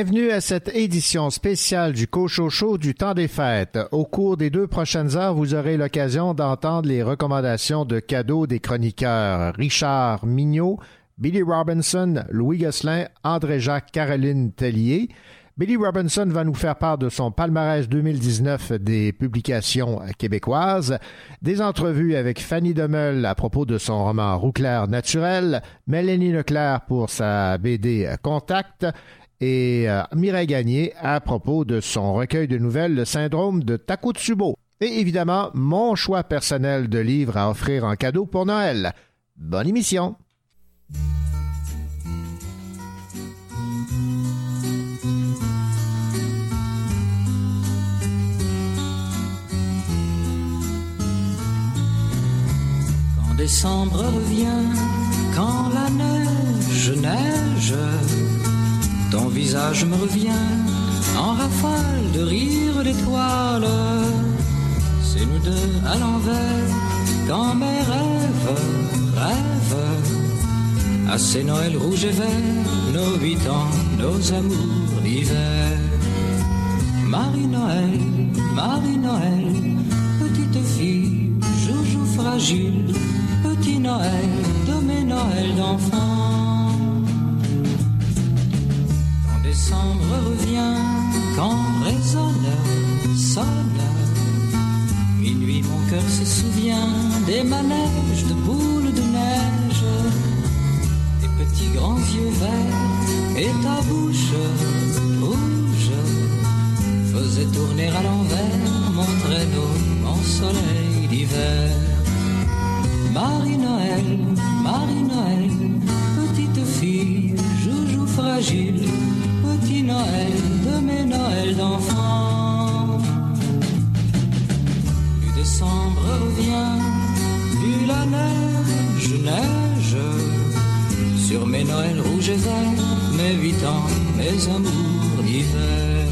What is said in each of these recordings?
Bienvenue à cette édition spéciale du Cochocho du temps des fêtes. Au cours des deux prochaines heures, vous aurez l'occasion d'entendre les recommandations de cadeaux des chroniqueurs Richard Mignot, Billy Robinson, Louis Gosselin, André-Jacques Caroline Tellier. Billy Robinson va nous faire part de son palmarès 2019 des publications québécoises, des entrevues avec Fanny Demeul à propos de son roman Rouclair naturel, Mélanie Leclerc pour sa BD Contact, et euh, Mireille Gagné à propos de son recueil de nouvelles Le syndrome de Takotsubo. Et évidemment, mon choix personnel de livres à offrir en cadeau pour Noël. Bonne émission! Quand décembre revient, quand la neige neige, ton visage me revient en rafale de rire d'étoiles. C'est nous deux à l'envers quand mes rêves rêvent. À ces Noëls rouges et verts, nos huit ans, nos amours d'hiver. Marie-Noël, Marie-Noël, petite fille, joujou fragile, petit Noël de mes Noëls d'enfants décembre revient quand résonne, sonne. Minuit, mon cœur se souvient des manèges de boules de neige, des petits grands yeux verts et ta bouche rouge faisait tourner à l'envers mon traîneau, mon soleil d'hiver. Marie-Noël, Marie-Noël, petite fille, joujou fragile Noël de mes Noëls d'enfants. Plus décembre revient, plus la neige neige. Sur mes Noëls rouges et verts, mes huit ans, mes amours d'hiver.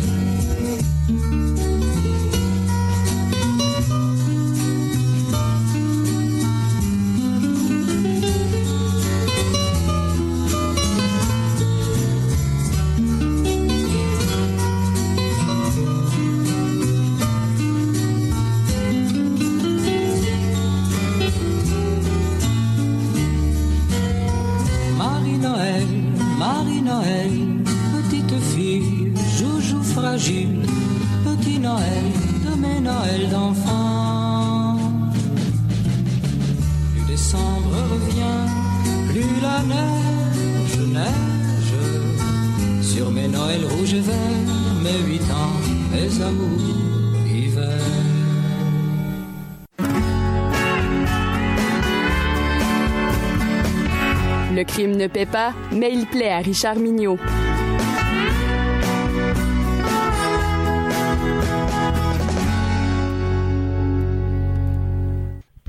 Ne paie pas, mais il plaît à Richard Mignot.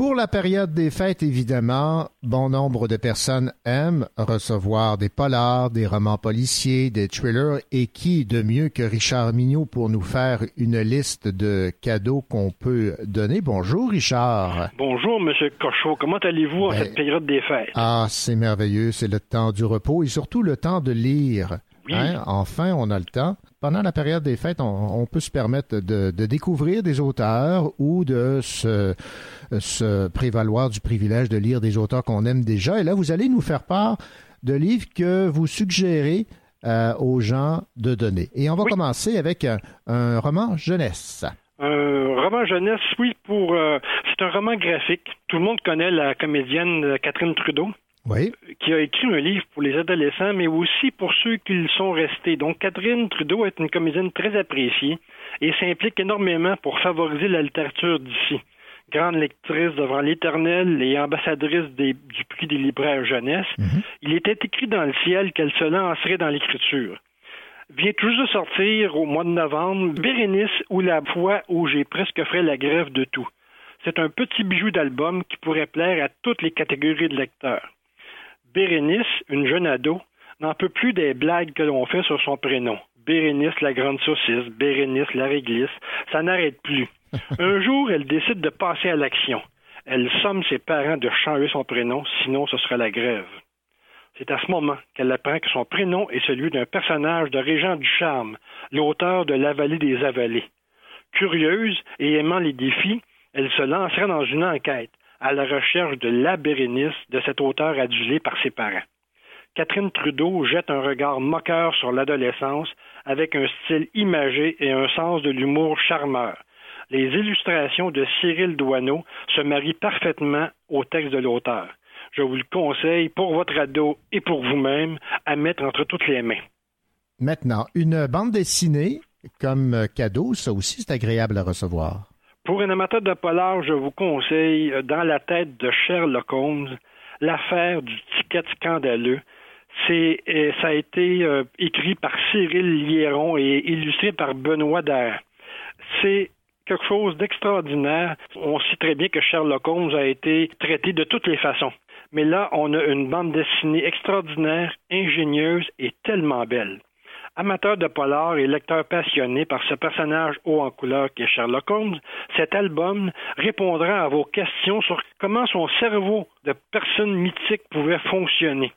Pour la période des fêtes, évidemment, bon nombre de personnes aiment recevoir des polars, des romans policiers, des thrillers, et qui de mieux que Richard Mignot pour nous faire une liste de cadeaux qu'on peut donner? Bonjour Richard. Bonjour Monsieur Cochot, comment allez-vous en ben, cette période des fêtes? Ah, c'est merveilleux, c'est le temps du repos et surtout le temps de lire. Hein? Enfin, on a le temps pendant la période des fêtes, on, peut se permettre de, découvrir des auteurs ou de se, se, prévaloir du privilège de lire des auteurs qu'on aime déjà. Et là, vous allez nous faire part de livres que vous suggérez euh, aux gens de donner. Et on va commencer avec un, roman jeunesse. Un roman jeunesse, oui, pour euh, c'est un roman graphique. Tout le monde connaît la comédienne Catherine Trudeau qui a écrit un livre pour les adolescents, mais aussi pour ceux qui le sont restés. Donc, Catherine Trudeau est une comédienne très appréciée et s'implique énormément pour favoriser la littérature d'ici. Grande lectrice devant l'Éternel et ambassadrice du prix des libraires jeunesse, mhm. il était écrit dans le ciel qu'elle se lancerait dans l'écriture. Vient tout juste de sortir au mois de novembre Bérénice ou la fois où j'ai presque fait la grève de tout. C'est un petit bijou d'album qui pourrait plaire à toutes les catégories de lecteurs. Bérénice, une jeune ado, n'en peut plus des blagues que l'on fait sur son prénom. Bérénice la grande saucisse, Bérénice la réglisse, ça n'arrête plus. Un jour, elle décide de passer à l'action. Elle somme ses parents de changer son prénom, sinon ce sera la grève. C'est à ce moment qu'elle apprend que son prénom est celui d'un personnage de Régent du Charme, l'auteur de La vallée des avalés. Curieuse et aimant les défis, elle se lancera dans une enquête à la recherche de la Bérénice de cet auteur adulé par ses parents. Catherine Trudeau jette un regard moqueur sur l'adolescence avec un style imagé et un sens de l'humour charmeur. Les illustrations de Cyril Douaneau se marient parfaitement au texte de l'auteur. Je vous le conseille pour votre ado et pour vous-même à mettre entre toutes les mains. Maintenant, une bande dessinée comme cadeau, ça aussi c'est agréable à recevoir. Pour un amateur de polar, je vous conseille Dans la tête de Sherlock Holmes, l'affaire du ticket scandaleux. C'est, euh, ça a été euh, écrit par Cyril Liéron et illustré par Benoît Dair. C'est quelque chose d'extraordinaire. On sait très bien que Sherlock Holmes a été traité de toutes les façons. Mais là, on a une bande dessinée extraordinaire, ingénieuse et tellement belle. Amateur de polar et lecteur passionné par ce personnage haut en couleur qu'est Sherlock Holmes, cet album répondra à vos questions sur comment son cerveau de personne mythique pouvait fonctionner.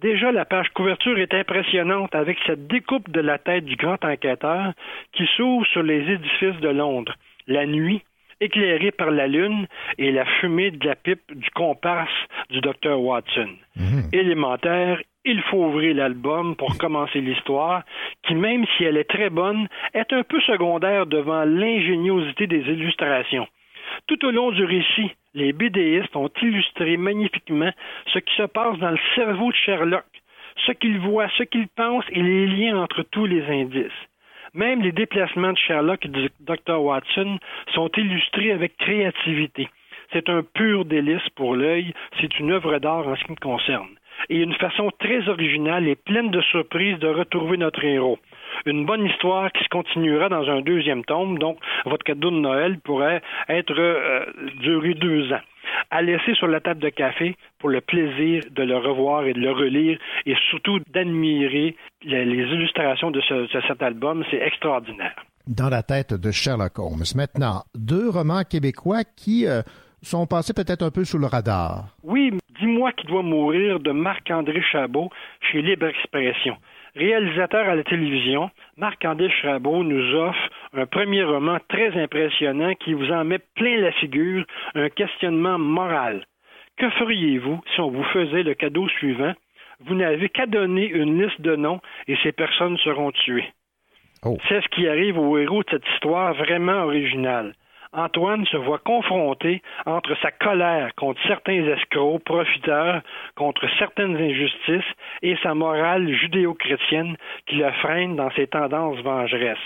Déjà, la page couverture est impressionnante avec cette découpe de la tête du grand enquêteur qui s'ouvre sur les édifices de Londres. La nuit, éclairée par la lune et la fumée de la pipe du comparse du docteur Watson. Mhm. Élémentaire, il faut ouvrir l'album pour commencer l'histoire, qui, même si elle est très bonne, est un peu secondaire devant l'ingéniosité des illustrations. Tout au long du récit, les BDistes ont illustré magnifiquement ce qui se passe dans le cerveau de Sherlock, ce qu'il voit, ce qu'il pense et les liens entre tous les indices. Même les déplacements de Sherlock et du Dr. Watson sont illustrés avec créativité. C'est un pur délice pour l'œil, c'est une œuvre d'art en ce qui me concerne. Et une façon très originale et pleine de surprises de retrouver notre héros. Une bonne histoire qui se continuera dans un deuxième tome, donc votre cadeau de Noël pourrait être euh, duré deux ans à laisser sur la table de café pour le plaisir de le revoir et de le relire et surtout d'admirer les, illustrations de, cet album. C'est extraordinaire. Dans la tête de Sherlock Holmes. Maintenant, deux romans québécois qui euh, sont passés peut-être un peu sous le radar. Oui, Dis-moi qui doit mourir de Marc-André Chabot chez Libre Expression. Réalisateur à la télévision, Marc-André Chabot nous offre un premier roman très impressionnant qui vous en met plein la figure, un questionnement moral. Que feriez-vous si on vous faisait le cadeau suivant? Vous n'avez qu'à donner une liste de noms et ces personnes seront tuées. Oh. C'est ce qui arrive au héros de cette histoire vraiment originale. Antoine se voit confronté entre sa colère contre certains escrocs, profiteurs, contre certaines injustices et sa morale judéo-chrétienne qui le freine dans ses tendances vengeresses.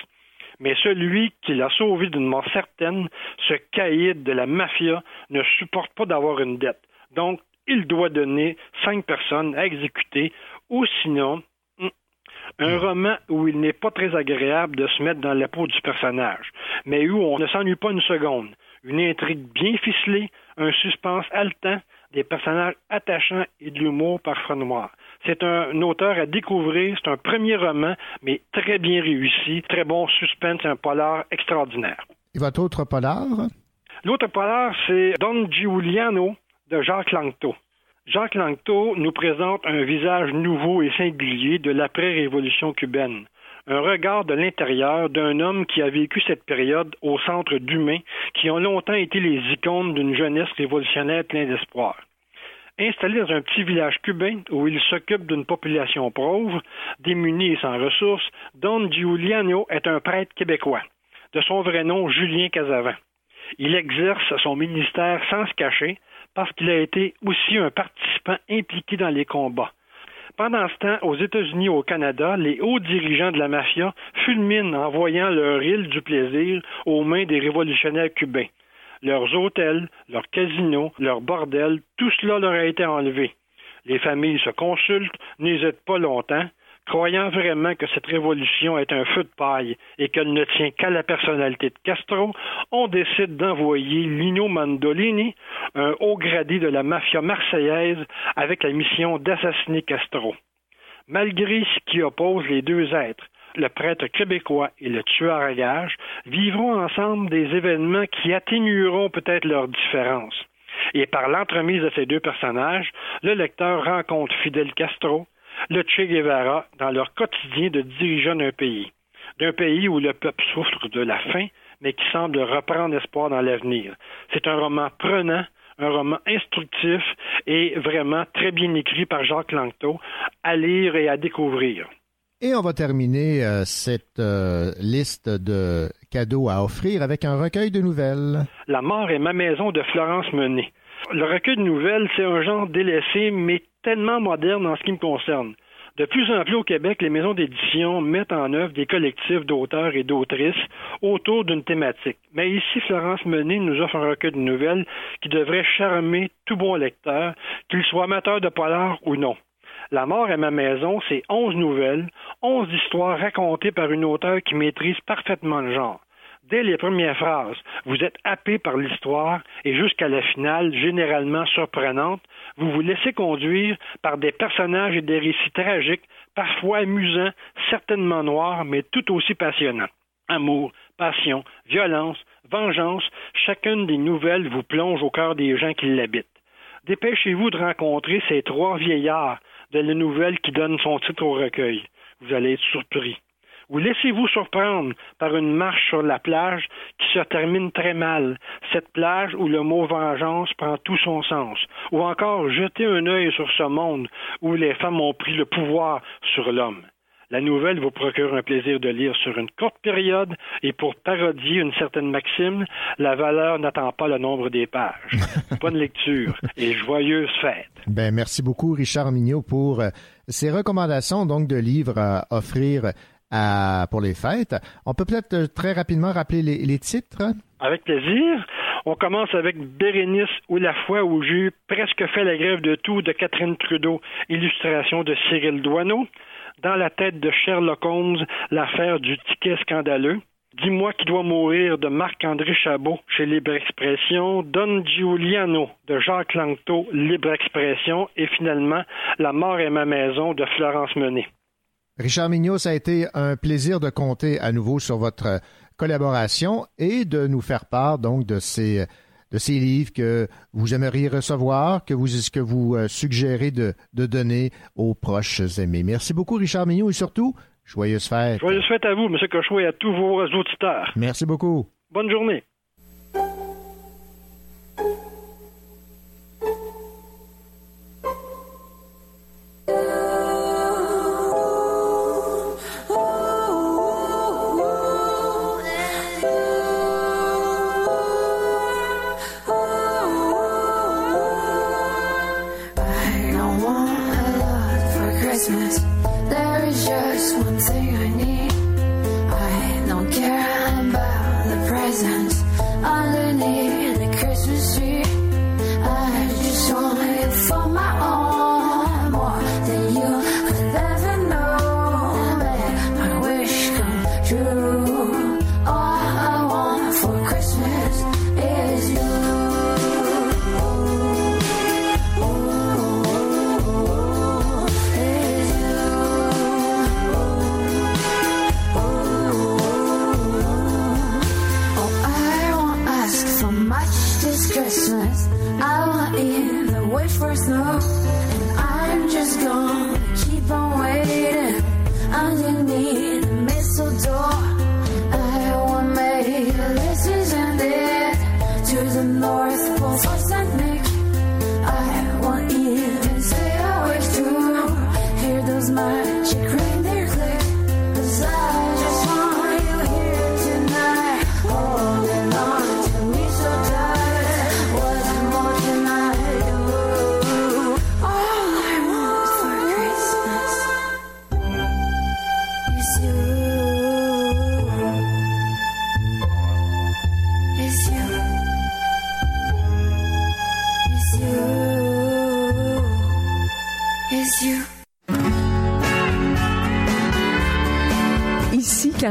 Mais celui qui l'a sauvé d'une mort certaine, ce caïd de la mafia, ne supporte pas d'avoir une dette. Donc, il doit donner cinq personnes à exécuter, ou sinon, un roman où il n'est pas très agréable de se mettre dans la peau du personnage, mais où on ne s'ennuie pas une seconde. Une intrigue bien ficelée, un suspense haletant, des personnages attachants et de l'humour parfois noir. C'est un auteur à découvrir, c'est un premier roman, mais très bien réussi, très bon suspense, un polar extraordinaire. Et votre autre polar? L'autre polar, c'est Don Giuliano de Jacques Langto. Jacques Langto nous présente un visage nouveau et singulier de l'après-révolution cubaine, un regard de l'intérieur d'un homme qui a vécu cette période au centre d'humains qui ont longtemps été les icônes d'une jeunesse révolutionnaire pleine d'espoir. Installé dans un petit village cubain où il s'occupe d'une population pauvre, démunie et sans ressources, Don Giuliano est un prêtre québécois, de son vrai nom Julien Casavant. Il exerce son ministère sans se cacher, parce qu'il a été aussi un participant impliqué dans les combats. Pendant ce temps, aux États-Unis et au Canada, les hauts dirigeants de la mafia fulminent en voyant leur île du plaisir aux mains des révolutionnaires cubains. Leurs hôtels, leurs casinos, leurs bordels, tout cela leur a été enlevé. Les familles se consultent, n'hésitent pas longtemps. Croyant vraiment que cette révolution est un feu de paille et qu'elle ne tient qu'à la personnalité de Castro, on décide d'envoyer Lino Mandolini, un haut gradé de la mafia marseillaise, avec la mission d'assassiner Castro. Malgré ce qui oppose les deux êtres, le prêtre québécois et le tueur à gages vivront ensemble des événements qui atténueront peut-être leurs différences. Et par l'entremise de ces deux personnages, le lecteur rencontre Fidel Castro, le Che Guevara dans leur quotidien de dirigeant d'un pays. D'un pays où le peuple souffre de la faim, mais qui semble reprendre espoir dans l'avenir. C'est un roman prenant, un roman instructif et vraiment très bien écrit par Jacques Langto, à lire et à découvrir. Et on va terminer euh, cette euh, liste de cadeaux à offrir avec un recueil de nouvelles. La mort est ma maison de Florence Menet. Le recueil de nouvelles, c'est un genre délaissé, mais tellement moderne en ce qui me concerne. De plus en plus au Québec, les maisons d'édition mettent en œuvre des collectifs d'auteurs et d'autrices autour d'une thématique. Mais ici, Florence Menet nous offre un recueil de nouvelles qui devrait charmer tout bon lecteur, qu'il soit amateur de polar ou non. La mort est ma maison, c'est onze nouvelles, onze histoires racontées par une auteure qui maîtrise parfaitement le genre. Dès les premières phrases, vous êtes happé par l'histoire et jusqu'à la finale, généralement surprenante, vous vous laissez conduire par des personnages et des récits tragiques, parfois amusants, certainement noirs, mais tout aussi passionnants. Amour, passion, violence, vengeance, chacune des nouvelles vous plonge au cœur des gens qui l'habitent. Dépêchez-vous de rencontrer ces trois vieillards de la nouvelle qui donne son titre au recueil. Vous allez être surpris. Ou laissez-vous surprendre par une marche sur la plage qui se termine très mal, cette plage où le mot vengeance prend tout son sens, ou encore jetez un œil sur ce monde où les femmes ont pris le pouvoir sur l'homme. La nouvelle vous procure un plaisir de lire sur une courte période et pour parodier une certaine maxime, la valeur n'attend pas le nombre des pages. Bonne lecture et joyeuse fête. Ben, merci beaucoup, Richard Mignot, pour euh, ces recommandations donc de livres à offrir pour les fêtes. On peut peut-être euh, très rapidement rappeler les, les titres? Avec plaisir. On commence avec Bérénice ou la foi où j'ai presque fait la grève de tout de Catherine Trudeau, illustration de Cyril Douaneau dans la tête de Sherlock Holmes l'affaire du ticket scandaleux. Dis-moi qui doit mourir de Marc-André Chabot chez Libre Expression, Don Giuliano de Jacques Langto, Libre Expression, et finalement La mort est ma maison de Florence Menet. Richard Mignot, ça a été un plaisir de compter à nouveau sur votre collaboration et de nous faire part donc de ces de ces livres que vous aimeriez recevoir, que vous, que vous euh, suggérez de, de donner aux proches aimés. Merci beaucoup, Richard Mignot, et surtout, joyeuses fêtes. Joyeuses fêtes à vous, M. Cochot, et à tous vos auditeurs. Merci beaucoup. Bonne journée.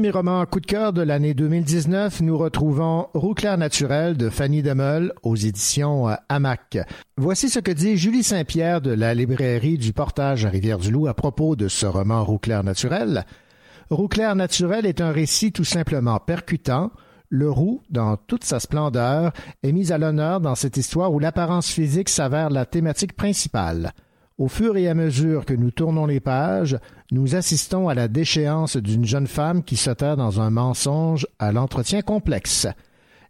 Parmi mes romans coup de cœur de l'année 2019, nous retrouvons Roux clair naturel de Fanny Demeul aux éditions Hamac. Voici ce que dit Julie Saint-Pierre de la librairie du Portage à Rivière-du-Loup à propos de ce roman Roux clair naturel. Roux clair naturel est un récit tout simplement percutant. Le roux, dans toute sa splendeur, est mis à l'honneur dans cette histoire où l'apparence physique s'avère la thématique principale. Au fur et à mesure que nous tournons les pages, nous assistons à la déchéance d'une jeune femme qui se terre dans un mensonge à l'entretien complexe.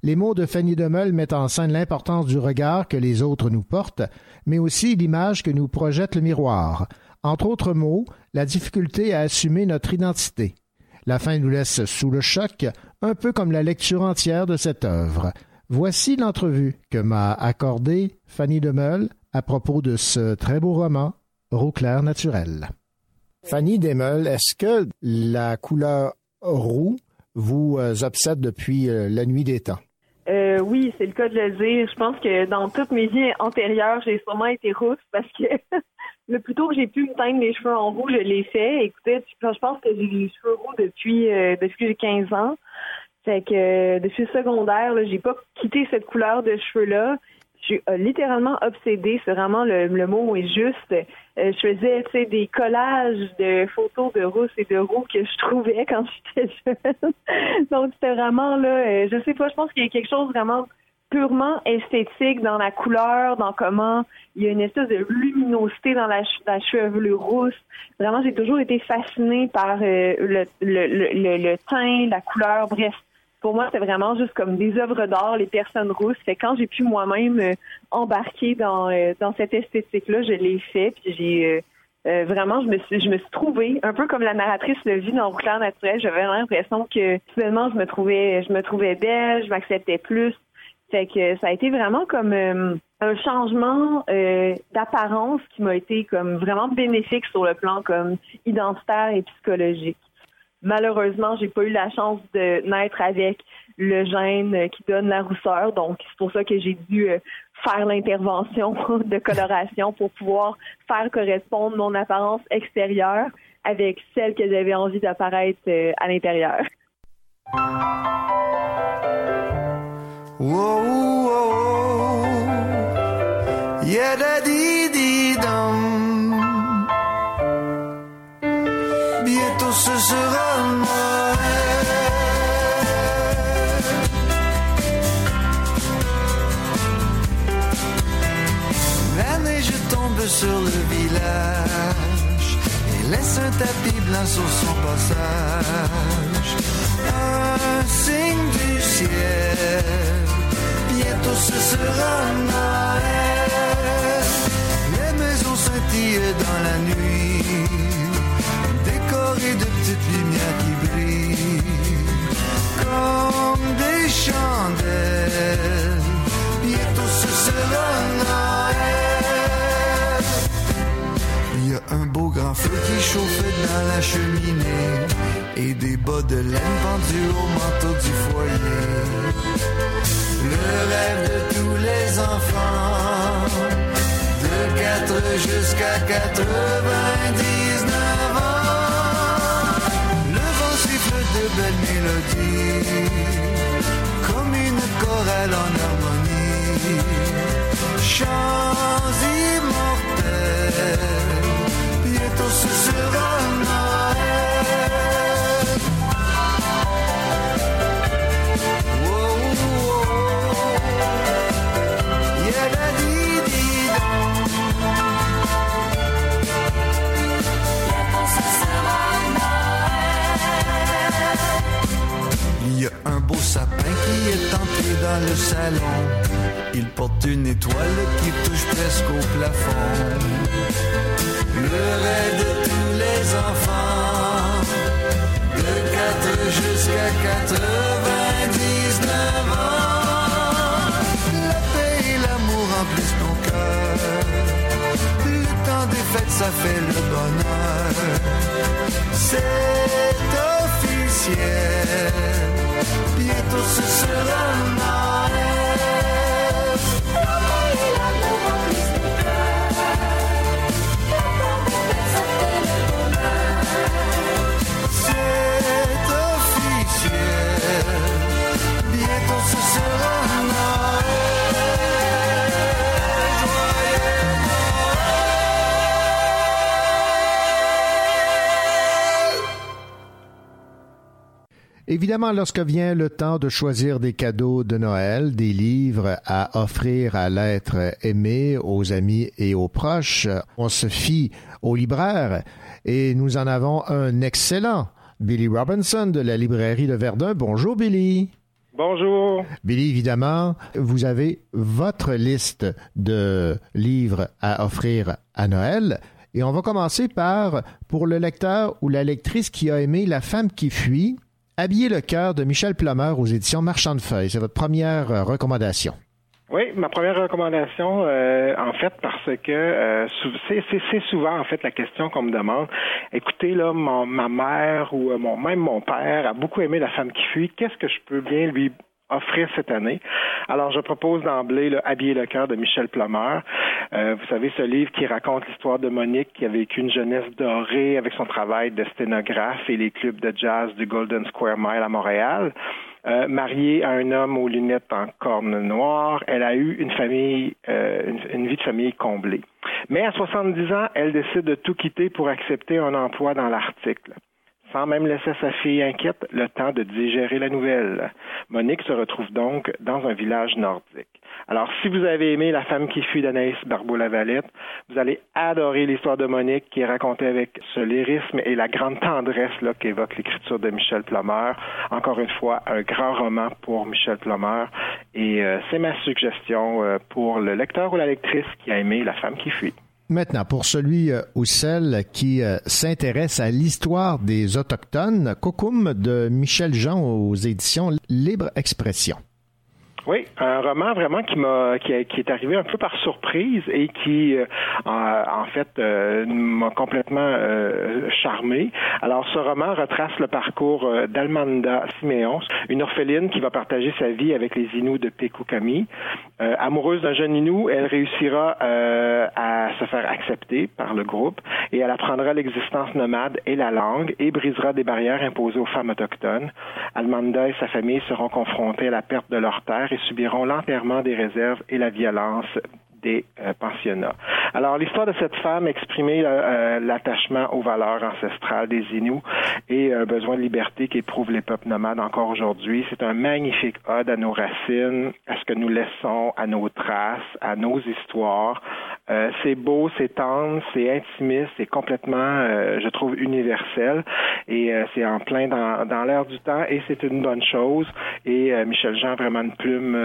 Les mots de Fanny Demeul mettent en scène l'importance du regard que les autres nous portent, mais aussi l'image que nous projette le miroir. Entre autres mots, la difficulté à assumer notre identité. La fin nous laisse sous le choc, un peu comme la lecture entière de cette œuvre. Voici l'entrevue que m'a accordée Fanny Demeul à propos de ce très beau roman, Roux clair naturel. Fanny Demeul, est-ce que la couleur roux vous euh, obsède depuis euh, la nuit des temps? Euh, oui, c'est le cas de le dire. Je pense que dans toutes mes vies antérieures, j'ai sûrement été rousse parce que le plus tôt que j'ai pu me teindre les cheveux en roux, je l'ai fait. Écoutez, je pense que j'ai les cheveux roux depuis, depuis que j'ai 15 ans. Fait que depuis le secondaire, j'ai pas quitté cette couleur de cheveux-là suis euh, littéralement obsédée, c'est vraiment le, mot est juste. Euh, je faisais des collages de photos de rousses et de roux que je trouvais quand j'étais jeune. Donc c'était vraiment là, euh, je sais pas, je pense qu'il y a quelque chose vraiment purement esthétique dans la couleur, dans comment il y a une espèce de luminosité dans la, la chevelure rousse. Vraiment, j'ai toujours été fascinée par le, le, teint, la couleur, bref pour moi, c'est vraiment juste comme des œuvres d'art, les personnes rousses. Fait quand j'ai pu moi-même euh, embarquer dans, euh, dans cette esthétique-là, je l'ai fait. Puis j'ai euh, vraiment, je me suis, je me suis trouvée un peu comme la narratrice le vit dans Rouclair naturel. J'avais l'impression que finalement, je me trouvais, je me trouvais belle, je m'acceptais plus. Fait que ça a été vraiment comme un changement d'apparence qui m'a été comme vraiment bénéfique sur le plan comme identitaire et psychologique. Malheureusement, j'ai pas eu la chance de naître avec le gène qui donne la rousseur, donc c'est pour ça que j'ai dû euh, faire l'intervention de coloration pour pouvoir faire correspondre mon apparence extérieure avec celle que j'avais envie d'apparaître euh, à l'intérieur. Bientôt ce sera Noël. La neige tombe sur le village et laisse un tapis blanc sur son passage. Un signe du ciel, bientôt ce sera Noël. Les maisons scintillent dans la nuit et de petites lumières qui brillent comme des chandelles. Bientôt ce sera Noël. Il y a un beau grand feu qui chauffe dans la cheminée et des bas de laine pendus au manteau du foyer. Le rêve de tous les enfants de 4 4 jusqu'à 99 belles mélodies, comme une chorale en harmonie. Chants immortels, bientôt ce sera est entré dans le salon. Il porte une étoile qui touche presque au plafond. Le rêve de tous les enfants, de 4 jusqu'à 99 ans. La paix et l'amour remplissent nos cœurs. Le temps des fêtes, ça fait le bonheur. C'est officiel bientôt ce sera Évidemment, lorsque vient le temps de choisir des cadeaux de Noël, des livres à offrir à l'être aimé, aux amis et aux proches, on se fie au libraire et nous en avons un excellent. Billy Robinson de la librairie de Verdun. Bonjour Billy. Bonjour. Billy, évidemment, vous avez votre liste de livres à offrir à Noël. Et on va commencer par, pour le lecteur ou la lectrice qui a aimé La femme qui fuit, Habiller le cœur de Michel Plummer aux éditions Marchand de Feuilles. C'est votre première euh, recommandation. Oui, ma première recommandation, euh, en fait, parce que euh, c'est souvent en fait la question qu'on me demande. Écoutez, là, ma mère ou mon, même mon père a beaucoup aimé La femme qui fuit. Qu'est-ce que je peux bien lui offrir cette année. Alors, je propose d'emblée Habiller le cœur de Michel Plummer. Euh, vous savez, ce livre qui raconte l'histoire de Monique qui a vécu une jeunesse dorée avec son travail de sténographe et les clubs de jazz du Golden Square Mile à Montréal. Euh, mariée à un homme aux lunettes en corne noire, elle a eu une famille, euh, une, vie de famille comblée. Mais à 70 ans, elle décide de tout quitter pour accepter un emploi dans l'article sans même laisser sa fille inquiète le temps de digérer la nouvelle. Monique se retrouve donc dans un village nordique. Alors, si vous avez aimé La femme qui fuit d'Anaïs Barbeau-Lavalette, vous allez adorer l'histoire de Monique qui est racontée avec ce lyrisme et la grande tendresse qu'évoque l'écriture de Michel Plummer. Encore une fois, un grand roman pour Michel Plummer. Et euh, c'est ma suggestion euh, pour le lecteur ou la lectrice qui a aimé La femme qui fuit. Maintenant, pour celui euh, ou celle qui euh, s'intéresse à l'histoire des Autochtones, Cocum de Michel Jean aux éditions Libre Expression. Oui, un roman vraiment qui m'a qui, est arrivé un peu par surprise et qui euh, en, fait euh, m'a complètement euh, charmé. Alors ce roman retrace le parcours d'Almanda Siméon, une orpheline qui va partager sa vie avec les Inuits de Pekukami. amoureuse d'un jeune Inou, elle réussira à se faire accepter par le groupe et elle apprendra l'existence nomade et la langue et brisera des barrières imposées aux femmes autochtones. Almanda et sa famille seront confrontés à la perte de leur terre et subiront l'enterrement des réserves et la violence des euh, pensionnats. Alors, l'histoire de cette femme exprimait euh, euh, l'attachement aux valeurs ancestrales des Inuits et un besoin de liberté qu'éprouvent les peuples nomades encore aujourd'hui. C'est un magnifique ode à nos racines, à ce que nous laissons, à nos traces, à nos histoires. c'est beau, c'est tendre, c'est intimiste, c'est complètement, je trouve, universel et c'est en plein dans, dans l'air du temps et c'est une bonne chose. Et Michel Jean, vraiment une plume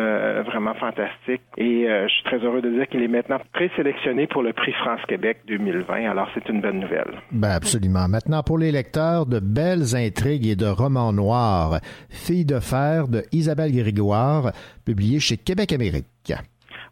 vraiment fantastique et je suis très heureux de dire qu'il est maintenant présélectionné pour le prix France-Québec 2020. Alors, c'est une bonne nouvelle. Ben absolument. Maintenant, pour les lecteurs de belles intrigues et de romans noirs, Fille de fer de Isabelle Grégoire, publié chez Québec Amérique.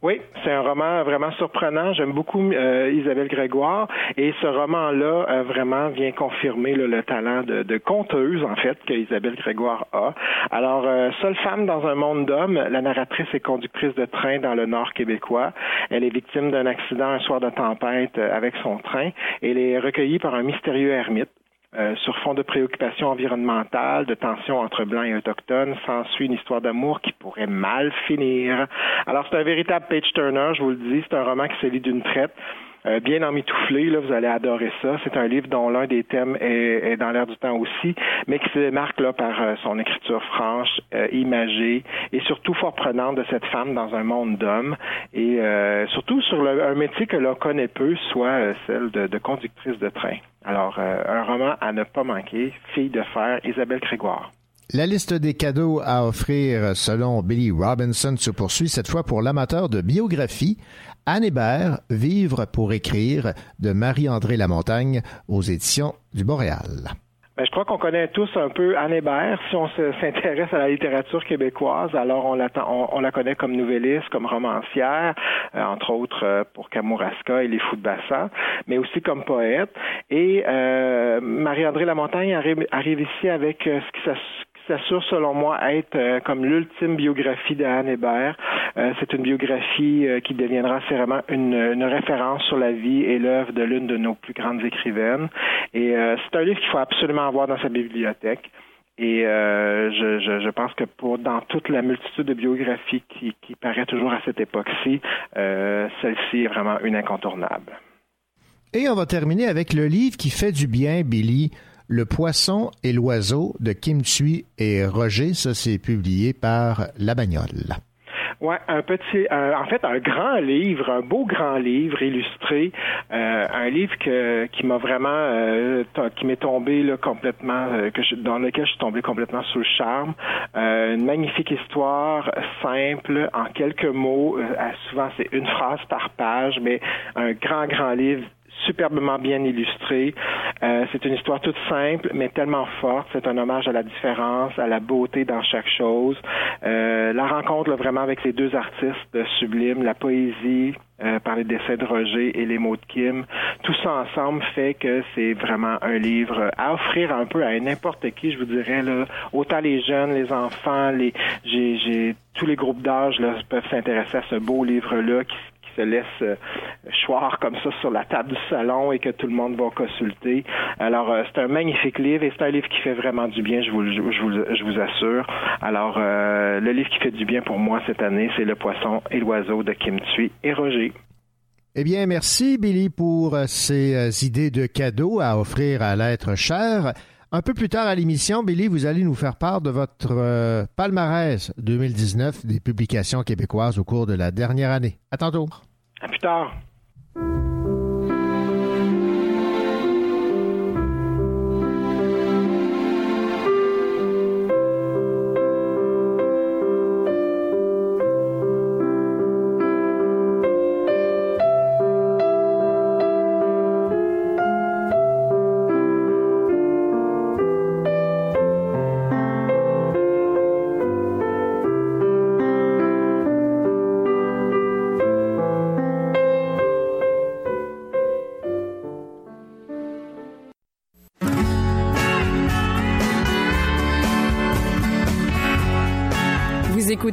Oui, c'est un roman vraiment surprenant. J'aime beaucoup euh, Isabelle Grégoire et ce roman-là euh, vraiment vient confirmer le talent de, conteuse en fait que Isabelle Grégoire a. Alors, euh, seule femme dans un monde d'hommes, la narratrice est conductrice de train dans le nord québécois. Elle est victime d'un accident un soir de tempête avec son train elle est recueillie par un mystérieux ermite euh, sur fond de préoccupations environnementales, de tensions entre blancs et autochtones, s'ensuit une histoire d'amour qui pourrait mal finir. Alors c'est un véritable page turner, je vous le dis, c'est un roman qui se lit d'une traite. Euh, bien emmitouflé, là, vous allez adorer ça. C'est un livre dont l'un des thèmes est, dans l'air du temps aussi, mais qui se démarque là par euh, son écriture franche, imagée et surtout fort prenante de cette femme dans un monde d'hommes et surtout sur un métier que l'on connaît peu, soit celle de conductrice de train. Alors, euh, un roman à ne pas manquer, Fille de fer, Isabelle Grégoire. La liste des cadeaux à offrir selon Billy Robinson se poursuit cette fois pour l'amateur de biographie. Anne Hébert, Vivre pour écrire de Marie-André Lamontagne aux éditions du Boréal. Ben, je crois qu'on connaît tous un peu Anne Hébert. Si on s'intéresse à la littérature québécoise, alors on, la connaît comme nouvelliste, comme romancière, euh, entre autres euh, pour Kamouraska et Les Fous de Bassin, mais aussi comme poète. Et euh, Marie-André Lamontagne arrive, arrive ici avec ce qui s'assure selon moi être euh, comme l'ultime biographie d'Anne Hébert. Euh, c'est une biographie euh, qui deviendra vraiment une, une, référence sur la vie et l'œuvre de l'une de nos plus grandes écrivaines. Et c'est un livre qu'il faut absolument avoir dans sa bibliothèque. Et je, pense que pour dans toute la multitude de biographies qui paraît toujours à cette époque-ci, celle-ci est vraiment une incontournable. Et on va terminer avec le livre qui fait du bien, Billy. Le poisson et l'oiseau de Kim Thuy et Roger, ça c'est publié par La Bagnole. Ouais, un petit, en fait, un grand livre, un beau grand livre illustré, euh, un livre que, qui m'a vraiment, euh, qui m'est tombé là, complètement, euh, dans lequel je suis tombé complètement sous le charme. une magnifique histoire, simple, en quelques mots. souvent, c'est une phrase par page, mais un grand, grand livre superbement bien illustré. Euh, c'est une histoire toute simple, mais tellement forte. C'est un hommage à la différence, à la beauté dans chaque chose. Euh, la rencontre vraiment avec les deux artistes sublimes, la poésie, euh, par les dessins de Roger et les mots de Kim. Tout ça ensemble fait que c'est vraiment un livre à offrir un peu à n'importe qui, je vous dirais, là, autant les jeunes, les enfants, les j'ai tous les groupes d'âge peuvent s'intéresser à ce beau livre-là qui, se laisse euh, choir comme ça sur la table du salon et que tout le monde va consulter. Alors, euh, c'est un magnifique livre et c'est un livre qui fait vraiment du bien, je vous, je vous, assure. Alors, euh, le livre qui fait du bien pour moi cette année, c'est Le poisson et l'oiseau de Kim Thuy et Roger. Eh bien, merci Billy pour ces idées de cadeaux à offrir à l'être cher. Un peu plus tard à l'émission, Billy, vous allez nous faire part de votre euh, palmarès 2019 des publications québécoises au cours de la dernière année. À tantôt. À plus tard.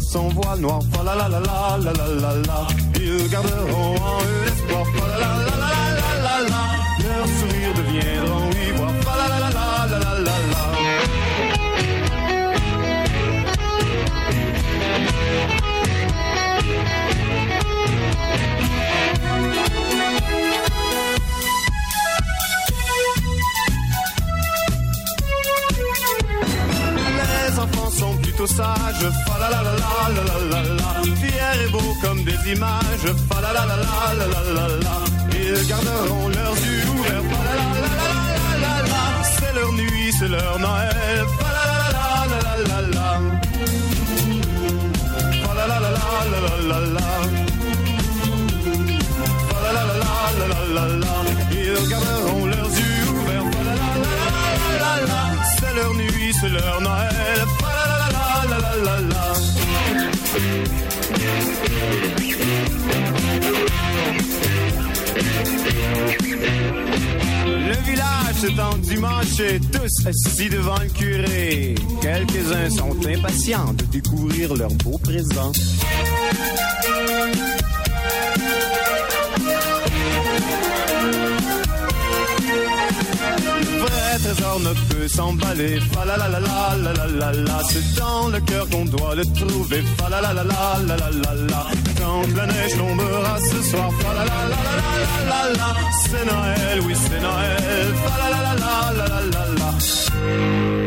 Son voile noir, fa la la la la la la la la. Ils garderont en eux l'espoir, fa la la la la la la la. Leurs sourires deviendront ivoire, fa la la la la messages, fa la la la la la la la Pierre est beau comme des images, fa la la la la la la la Ils garderont leurs yeux ouverts, fa la la la la la la la C'est leur nuit, c'est leur Noël, fa la la la la la la Fa la la la la la la la la la la la la la Ils garderont leurs yeux ouverts, la la la la la la C'est leur nuit, c'est leur Noël, le village s'est endimanché, tous assis devant le curé. Quelques-uns sont impatients de découvrir leur beau présent. Ne peut s'emballer. Fa la la la la la la la. C'est dans le cœur qu'on doit le trouver. Fa la la la la la la la la. Quand la neige tombera ce soir. Fa la la la la la la la. C'est Noël, oui c'est Noël. Fa la la la la la la la la.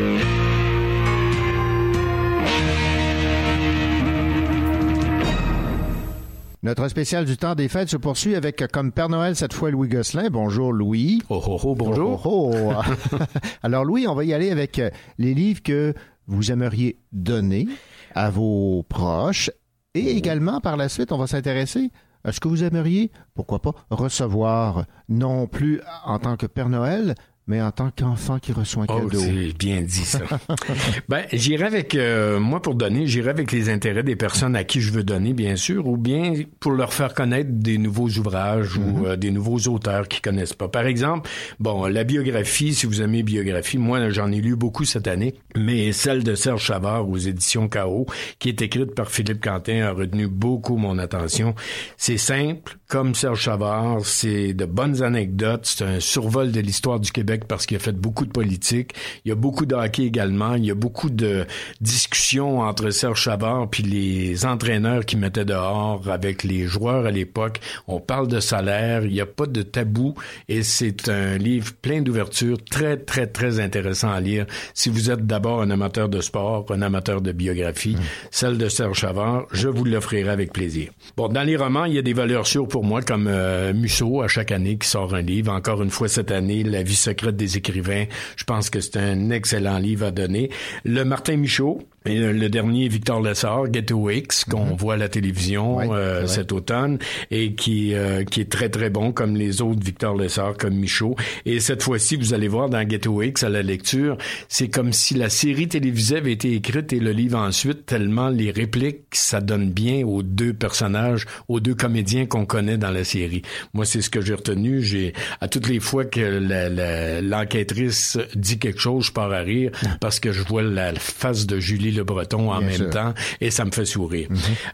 Notre spécial du temps des fêtes se poursuit avec comme Père Noël cette fois Louis Gosselin. Bonjour Louis. Oh oh oh, bonjour. Oh, oh, oh. Alors Louis, on va y aller avec euh, les livres que vous aimeriez donner à vos proches et également par la suite, on va s'intéresser à ce que vous aimeriez, pourquoi pas, recevoir non plus en tant que Père Noël, mais en tant qu'enfant qui reçoit un Oh, cadeau. c'est bien dit ça. ben, j'irai avec euh, moi pour donner, j'irai avec les intérêts des personnes à qui je veux donner, bien sûr, ou bien pour leur faire connaître des nouveaux ouvrages ou euh, des nouveaux auteurs qu'ils connaissent pas. Par exemple, bon, la biographie, si vous aimez biographie, moi j'en ai lu beaucoup cette année, mais celle de Serge Chavard aux éditions KO, qui est écrite par Philippe Quentin, a retenu beaucoup mon attention. C'est simple, comme Serge Chavard, c'est de bonnes anecdotes, c'est un survol de l'histoire du Québec parce qu'il a fait beaucoup de politique. Il y a beaucoup de hockey également. Il y a beaucoup de discussions entre Serge Chavard puis les entraîneurs qui mettaient dehors avec les joueurs à l'époque. On parle de salaire. Il n'y a pas de tabou et c'est un livre plein d'ouverture, très, très, très intéressant à lire. Si vous êtes d'abord un amateur de sport, un amateur de biographie, celle de Serge Chavard, je vous l'offrirai avec plaisir. Bon, dans les romans, il y a des valeurs sûres pour moi, comme euh, Musso, à chaque année, qui sort un livre. Encore une fois, cette année, La vie secrète des écrivains. Je pense que c'est un excellent livre à donner. Le Martin Michaud, et le dernier, Victor Lessard, Ghetto X, qu'on voit à la télévision euh, cet automne, et qui, euh, qui est très, très bon, comme les autres Victor Lessard, comme Michaud. Et cette fois-ci, vous allez voir dans Ghetto X, à la lecture, c'est comme si la série télévisée avait été écrite et le livre ensuite, tellement les répliques, ça donne bien aux deux personnages, aux deux comédiens qu'on connaît dans la série. Moi, c'est ce que j'ai retenu. J'ai, à toutes les fois que la- la- l'enquêtrice dit quelque chose, je pars à rire parce que je vois la face de Julie Le Breton en Bien même sûr. temps et ça me fait sourire.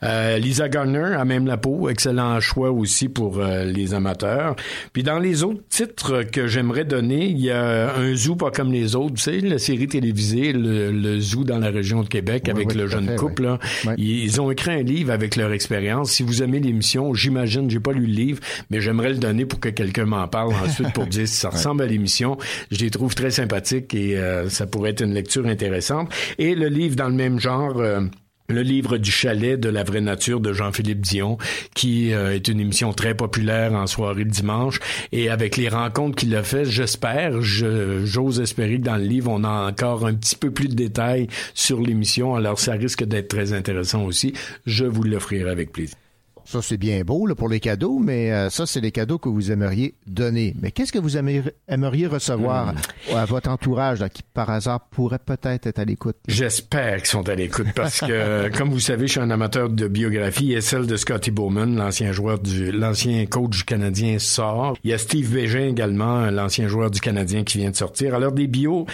Euh, Lisa Garner, à même la peau, excellent choix aussi pour euh, les amateurs. Puis dans les autres titres que j'aimerais donner, il y a un zoo pas comme les autres, tu sais, la série télévisée, le, le zoo dans la région de Québec Oui, avec oui, le jeune fait, couple. oui. là. Oui. Ils, ils ont écrit un livre avec leur expérience. Si vous aimez l'émission, j'imagine, j'ai pas lu le livre, mais j'aimerais le donner pour que quelqu'un m'en parle ensuite pour dire si ça ressemble à l'émission. Je les trouve très sympathiques et euh, ça pourrait être une lecture intéressante. Et le livre dans le même genre. euh, le livre du chalet de la vraie nature de Jean-Philippe Dion, qui euh, est une émission très populaire en soirée le dimanche. Et avec les rencontres qu'il a fait, j'espère, je- j'ose espérer que dans le livre, on a encore un petit peu plus de détails sur l'émission. Alors, ça risque d'être très intéressant aussi. Je vous l'offrirai avec plaisir. Ça, c'est bien beau là, pour les cadeaux, mais euh, ça, c'est les cadeaux que vous aimeriez donner. Mais qu'est-ce que vous aimeriez, aimeriez recevoir à votre entourage là, qui, par hasard, pourrait peut-être être à l'écoute? J'espère qu'ils sont à l'écoute parce que, comme vous savez, je suis un amateur de biographie et celle de Scotty Bowman, l'ancien joueur du, l'ancien coach du Canadien sort. Il y a Steve Bégin également, l'ancien joueur du Canadien qui vient de sortir. Alors des bios,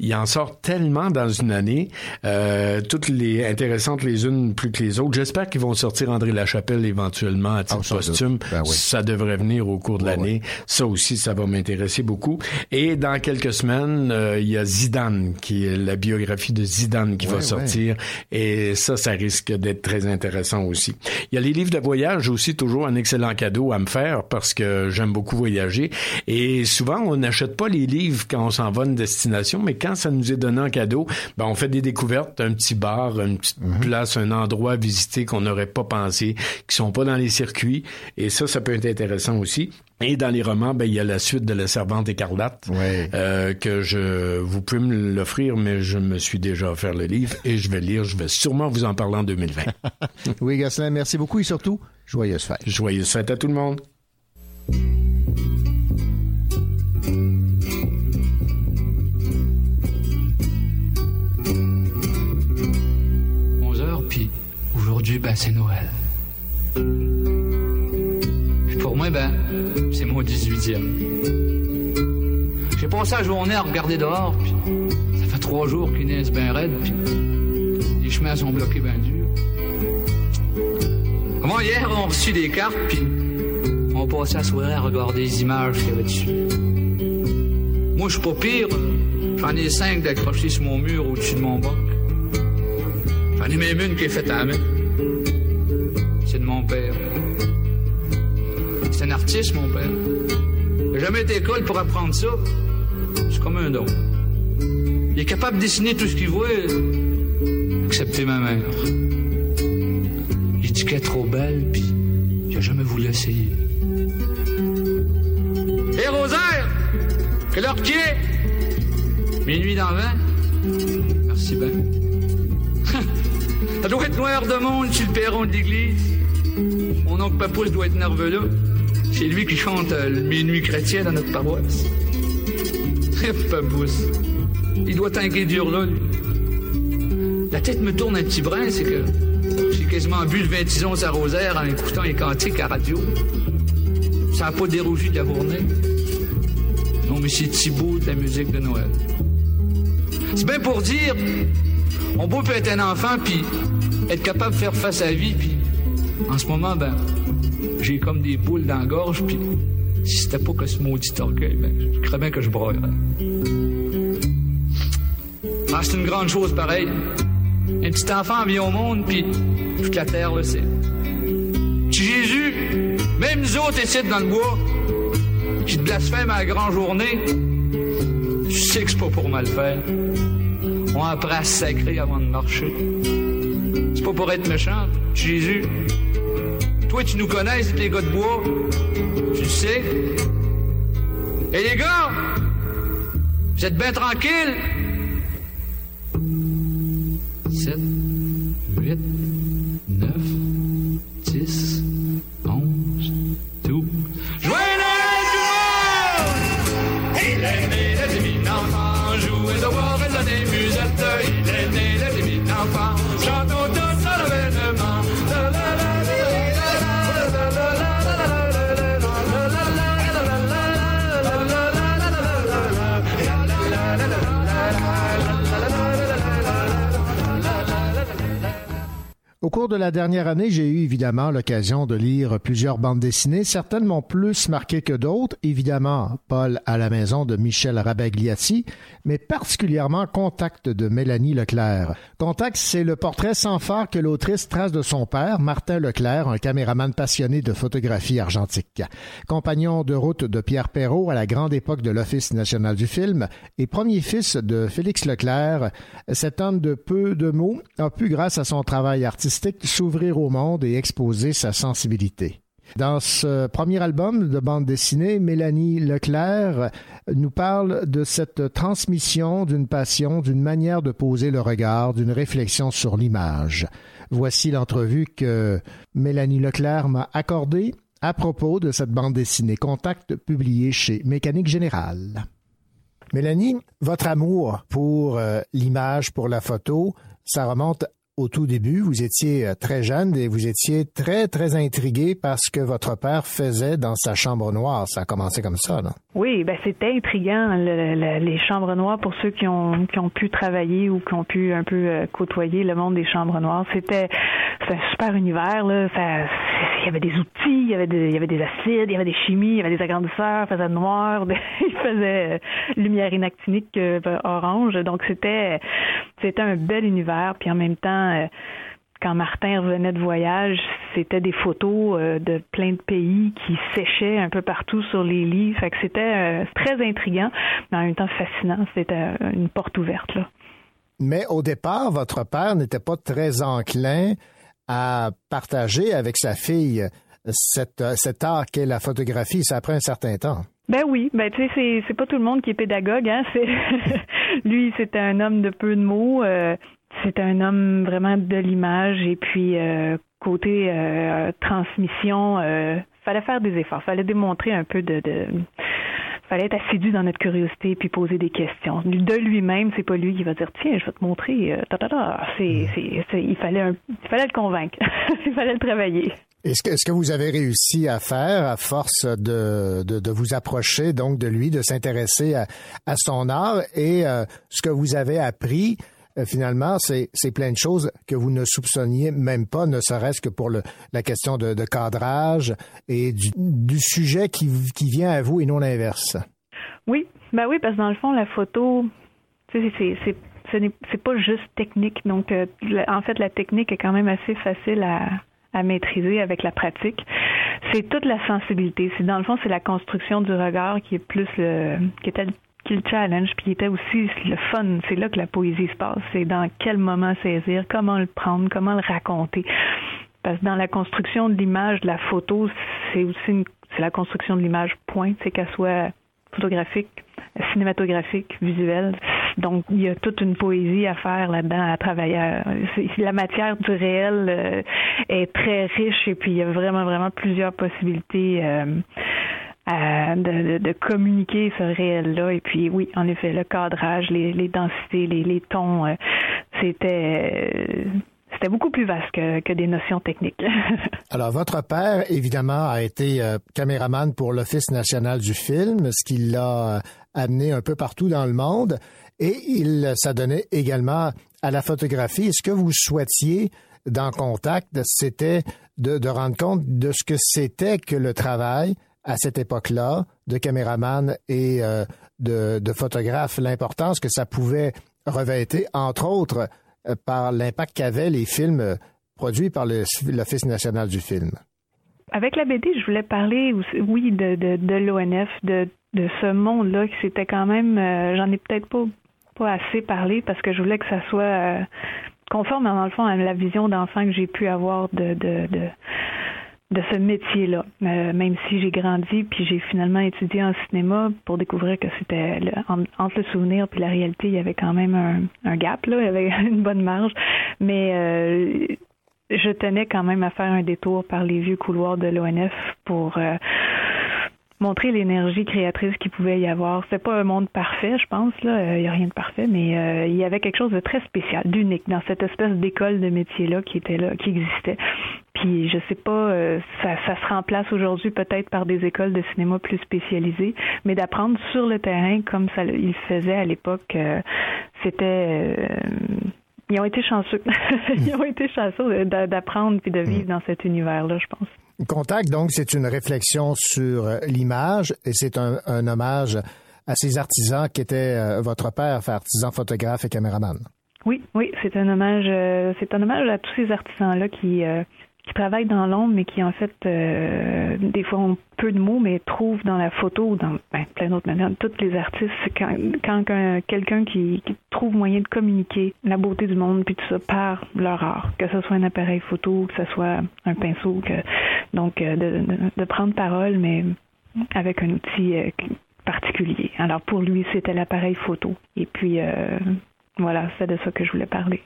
il en sort tellement dans une année, euh, toutes les intéressantes les unes plus que les autres. J'espère qu'ils vont sortir André Lachapelle éventuellement à titre Ah, ça, posthume. ben oui. Ça devrait venir au cours de l'année. Ça aussi, ça va m'intéresser beaucoup. Et dans quelques semaines, euh, il y a Zidane, qui est la biographie de Zidane qui va sortir. Et ça, ça risque d'être très intéressant aussi. Il y a les livres de voyage aussi, toujours un excellent cadeau à me faire parce que j'aime beaucoup voyager. Et souvent, on n'achète pas les livres quand on s'en va à une destination, mais quand quand ça nous est donné en cadeau, ben on fait des découvertes, un petit bar, une petite mhm. place, un endroit à visiter qu'on n'aurait pas pensé, qui sont pas dans les circuits. Et ça, ça peut être intéressant aussi. Et dans les romans, ben, il y a la suite de La Servante écarlate, euh, que je, vous pouvez me l'offrir, mais je me suis déjà offert le livre et je vais lire. Je vais sûrement vous en parler en 2020. oui, Gosselin, merci beaucoup et surtout, joyeuse fête. Joyeuse fête à tout le monde. Aujourd'hui, ben, c'est Noël. pour moi, ben, c'est mon 18e. J'ai passé la journée à regarder dehors, puis ça fait trois jours qu'il neige bien raide, puis les chemins sont bloqués bien durs. Comment hier, on a reçu des cartes, puis on passait la soirée à regarder les images qu'il y avait dessus. Moi, je suis pas pire. J'en ai cinq d'accrochés sur mon mur au-dessus de mon bac. J'en ai même une qui est faite à la main. C'est de mon père. C'est un artiste, mon père. Jamais été pour apprendre ça. C'est comme un don. Il est capable de dessiner tout ce qu'il veut, excepté ma mère. Il dit qu'elle est trop belle, puis il a jamais voulu essayer. Hé, Rosaire! Quelle heure qu'il est? Minuit dans vingt? Merci ben. Ça doit être noir de monde sur le perron de l'église. Mon oncle Papouche doit être nerveux là. C'est lui qui chante euh, le minuit chrétien dans notre paroisse. Papouche. Il doit tanguer dur là, lui. La tête me tourne un petit brin, c'est que j'ai quasiment bu le 26 onces à Rosaire en écoutant les cantiques à radio. Ça n'a pas dérougi de la journée. Non, mais c'est Thibaut de la musique de Noël. C'est bien pour dire, on peut être un enfant, puis être capable de faire face à la vie, en ce moment, ben, j'ai comme des boules dans la gorge, puis si c'était pas que ce maudit orgueil, ben, je crains bien que je broyerais. Ah, c'est une grande chose pareille. Un petit enfant vient au monde, puis toute la terre le sait. Jésus, même nous autres ici dans le bois, qui te blasphème à la grande journée, tu sais que c'est pas pour mal faire. On apprend à sacrer avant de marcher. C'est pas pour être méchant, Jésus. Toi, tu nous connais, c'est les gars de bois. Tu le sais. Et les gars, vous êtes bien tranquilles? 7, cours de la dernière année, j'ai eu évidemment l'occasion de lire plusieurs bandes dessinées. Certaines m'ont plus marqué que d'autres. Évidemment, Paul à la maison de Michel Rabagliati, mais particulièrement Contact de Mélanie Leclerc. Contact, c'est le portrait sans phare que l'autrice trace de son père, Martin Leclerc, un caméraman passionné de photographie argentique. Compagnon de route de Pierre Perrault à la grande époque de l'Office national du film et premier fils de Félix Leclerc, cet homme de peu de mots a pu, grâce à son travail artistique, s'ouvrir au monde et exposer sa sensibilité. Dans ce premier album de bande dessinée, Mélanie Leclerc nous parle de cette transmission d'une passion, d'une manière de poser le regard, d'une réflexion sur l'image. Voici l'entrevue que Mélanie Leclerc m'a accordée à propos de cette bande dessinée Contact publiée chez Mécanique Générale. Mélanie, votre amour pour euh, l'image, pour la photo, ça remonte au tout début, vous étiez euh, très jeune et vous étiez très, très intrigué par ce que votre père faisait dans sa chambre noire. Ça a commencé comme ça, non? Oui, ben c'était intriguant, les chambres noires, pour ceux qui ont, qui ont pu travailler ou qui ont pu un peu euh, côtoyer le monde des chambres noires. C'était un super univers, là. il y avait des outils, il y avait des, il y avait des acides, il y avait des chimies, il y avait des agrandisseurs, il faisait noir, il faisait euh, lumière inactinique orange. Donc c'était c'était un bel univers, puis en même temps, euh, quand Martin revenait de voyage, c'était des photos de plein de pays qui séchaient un peu partout sur les lits. Fait que c'était très intriguant, mais en même temps fascinant. C'était une porte ouverte là. Mais au départ, votre père n'était pas très enclin à partager avec sa fille cet art qu'est la photographie. Ça prend un certain temps. Ben oui, ben tu sais, c'est, pas tout le monde qui est pédagogue, hein. C'est lui, c'était un homme de peu de mots. Euh, c'est un homme vraiment de l'image et puis euh, côté euh, transmission, fallait faire des efforts, fallait démontrer un peu de, de fallait être assidu dans notre curiosité puis poser des questions. De lui-même, c'est pas lui qui va dire tiens, je vais te montrer. Ta, ta, ta. C'est, c'est, il fallait il fallait le convaincre, il fallait le travailler. Est-ce que, est-ce que vous avez réussi à faire à force de, de, vous approcher donc de lui, de s'intéresser à, à son art et euh, ce que vous avez appris euh, finalement, c'est, plein de choses que vous ne soupçonniez même pas, ne serait-ce que pour la question de, cadrage et du, sujet qui, vient à vous et non l'inverse. Oui, ben oui, parce que dans le fond, la photo, c'est, pas juste technique. Donc, euh, en fait, la technique est quand même assez facile à, maîtriser avec la pratique. C'est toute la sensibilité. Dans le fond, c'est la construction du regard qui est plus le qui qui le challenge, puis qui était aussi le fun. C'est là que la poésie se passe. C'est dans quel moment saisir, comment le prendre, comment le raconter. Parce que dans la construction de l'image, de la photo, c'est aussi c'est la construction de l'image point, c'est qu'elle soit photographique, cinématographique, visuelle. Donc, il y a toute une poésie à faire là-dedans, à travailler. La matière du réel euh, est très riche et puis il y a vraiment, vraiment plusieurs possibilités. Euh, de, de, communiquer ce réel-là. Et puis oui, en effet, le cadrage, les, les densités, les, les tons, euh, c'était c'était beaucoup plus vaste que, que des notions techniques. Alors, votre père, évidemment, a été caméraman pour l'Office national du film, ce qui l'a amené un peu partout dans le monde et il s'adonnait également à la photographie. Ce que vous souhaitiez dans Contact, c'était de, rendre compte de ce que c'était que le travail à cette époque-là de caméraman et euh, de, photographe, l'importance que ça pouvait revêtir, entre autres, euh, par l'impact qu'avaient les films produits par l'Office national du film. Avec la BD, je voulais parler, oui, de, de, l'ONF, de, de ce monde-là, qui c'était quand même, euh, j'en ai peut-être pas pas assez parlé parce que je voulais que ça soit euh, conforme, dans le fond, à la vision d'enfant que j'ai pu avoir de, de, de, de ce métier-là. Euh, même si j'ai grandi, puis j'ai finalement étudié en cinéma pour découvrir que c'était entre le souvenir puis la réalité, il y avait quand même un, gap, là, il y avait une bonne marge. Mais euh, je tenais quand même à faire un détour par les vieux couloirs de l'ONF pour montrer l'énergie créatrice qu'il pouvait y avoir. C'est pas un monde parfait, je pense là, il euh, y a rien de parfait, mais euh, il y avait quelque chose de très spécial, d'unique dans cette espèce d'école de métier là qui était là, qui existait. Puis je sais pas, euh, ça, ça se remplace aujourd'hui peut-être par des écoles de cinéma plus spécialisées, mais d'apprendre sur le terrain comme ça il faisait à l'époque, c'était ils ont été chanceux. ils ont été chanceux d'apprendre puis de vivre dans cet univers-là, je pense. Contact, donc, c'est une réflexion sur euh, l'image et c'est un, hommage à ces artisans qui étaient euh, votre père, artisan photographe et caméraman. Oui, oui, c'est un hommage, euh, c'est un hommage à tous ces artisans-là qui qui travaillent dans l'ombre, mais qui en fait euh, des fois ont peu de mots, mais trouvent dans la photo ou dans ben, plein d'autres manières, toutes les artistes, quand, quand quelqu'un qui, qui, trouve moyen de communiquer la beauté du monde puis tout ça par leur art, que ce soit un appareil photo, que ce soit un pinceau, que donc euh, de, de, prendre parole, mais avec un outil euh, particulier. Alors pour lui, c'était l'appareil photo. Et puis voilà, c'est de ça que je voulais parler.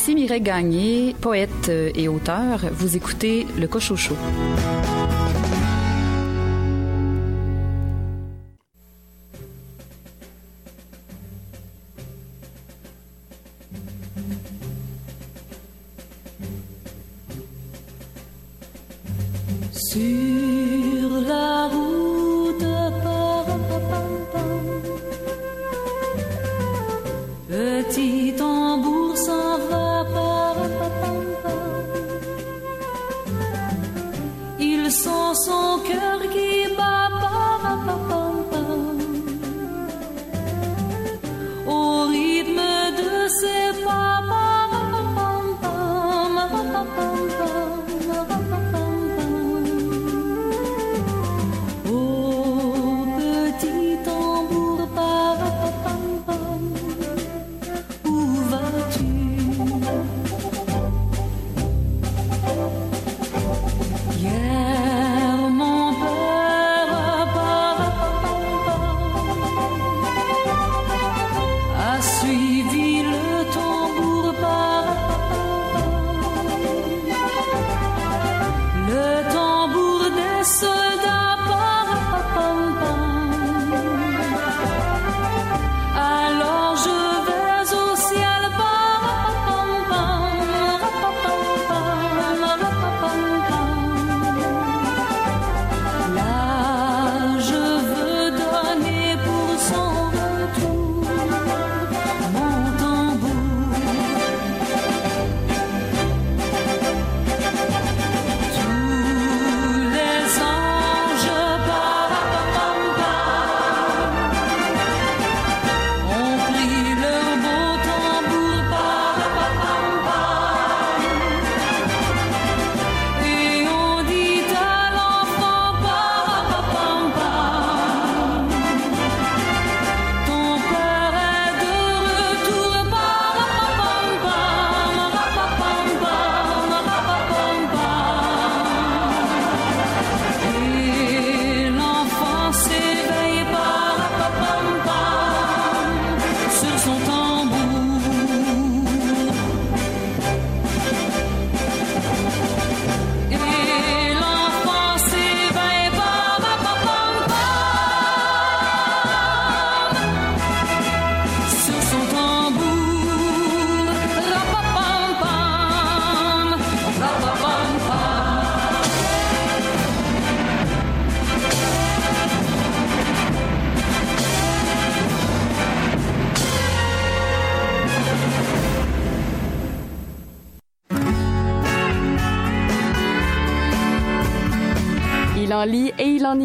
Ici Mireille Gagné, poète et auteur. Vous écoutez Le Cochocho.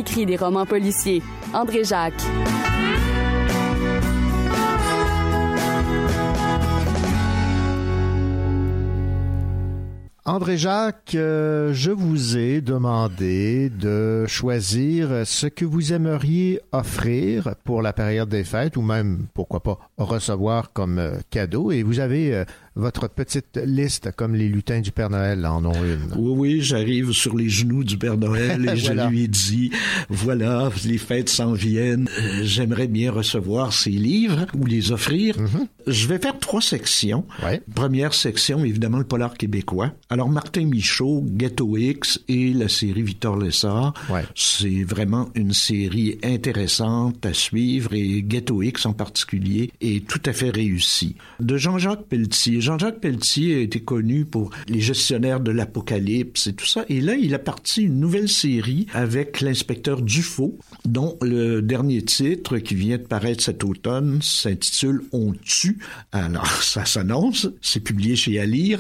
Des romans policiers. André Jacques. André Jacques, euh, je vous ai demandé de choisir ce que vous aimeriez offrir pour la période des fêtes ou même, pourquoi pas, recevoir comme euh, cadeau. Et vous avez euh, votre petite liste, comme les lutins du Père Noël en ont une. Oui, oui, j'arrive sur les genoux du Père Noël et je lui ai dit, voilà, les fêtes s'en viennent, euh, j'aimerais bien recevoir ces livres ou les offrir. Mhm. Je vais faire trois sections. Première section, évidemment, le polar québécois. Alors, Martin Michaud, Ghetto X et la série Victor Lessard. C'est vraiment une série intéressante à suivre et Ghetto X en particulier est tout à fait réussi. De Jean-Jacques Pelletier, Jean-Jacques Pelletier a été connu pour les gestionnaires de l'apocalypse et tout ça. Et là, il a parti une nouvelle série avec l'inspecteur Dufaux, dont le dernier titre qui vient de paraître cet automne s'intitule On tue. Alors, ça s'annonce. C'est publié chez Alire.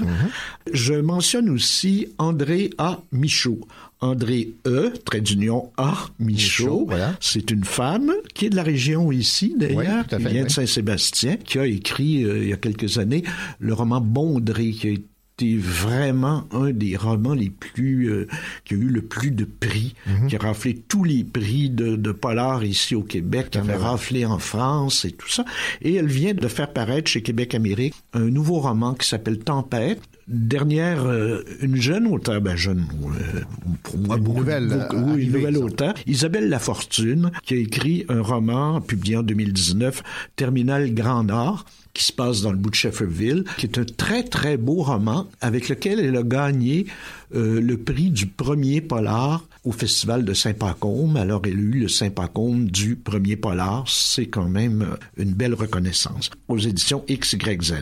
Je mentionne aussi André A. Michaud. André E, trait d'union A, Michaud. C'est une femme qui est de la région ici, d'ailleurs, qui vient de Saint-Sébastien, qui a écrit, euh, il y a quelques années, le roman Bondré, qui a été vraiment un des romans les plus euh, qui a eu le plus de prix, qui a raflé tous les prix de, de polar ici au Québec, qui avait raflé en France et tout ça. Et elle vient de faire paraître chez Québec Amérique un nouveau roman qui s'appelle Tempête. Dernière, euh, une jeune auteure, ben jeune, euh, pour moi, Une beaucoup- nouvelle, beaucoup- une nouvelle auteure, Isabelle Lafortune, qui a écrit un roman publié en 2019, Terminal Grand Nord, qui se passe dans le bout de Shefferville, qui est un très très beau roman avec lequel elle a gagné euh, le prix du premier polar au festival de Saint-Pacôme. Alors elle a eu le Saint-Pacôme du premier polar, c'est quand même euh, une belle reconnaissance aux éditions XYZ.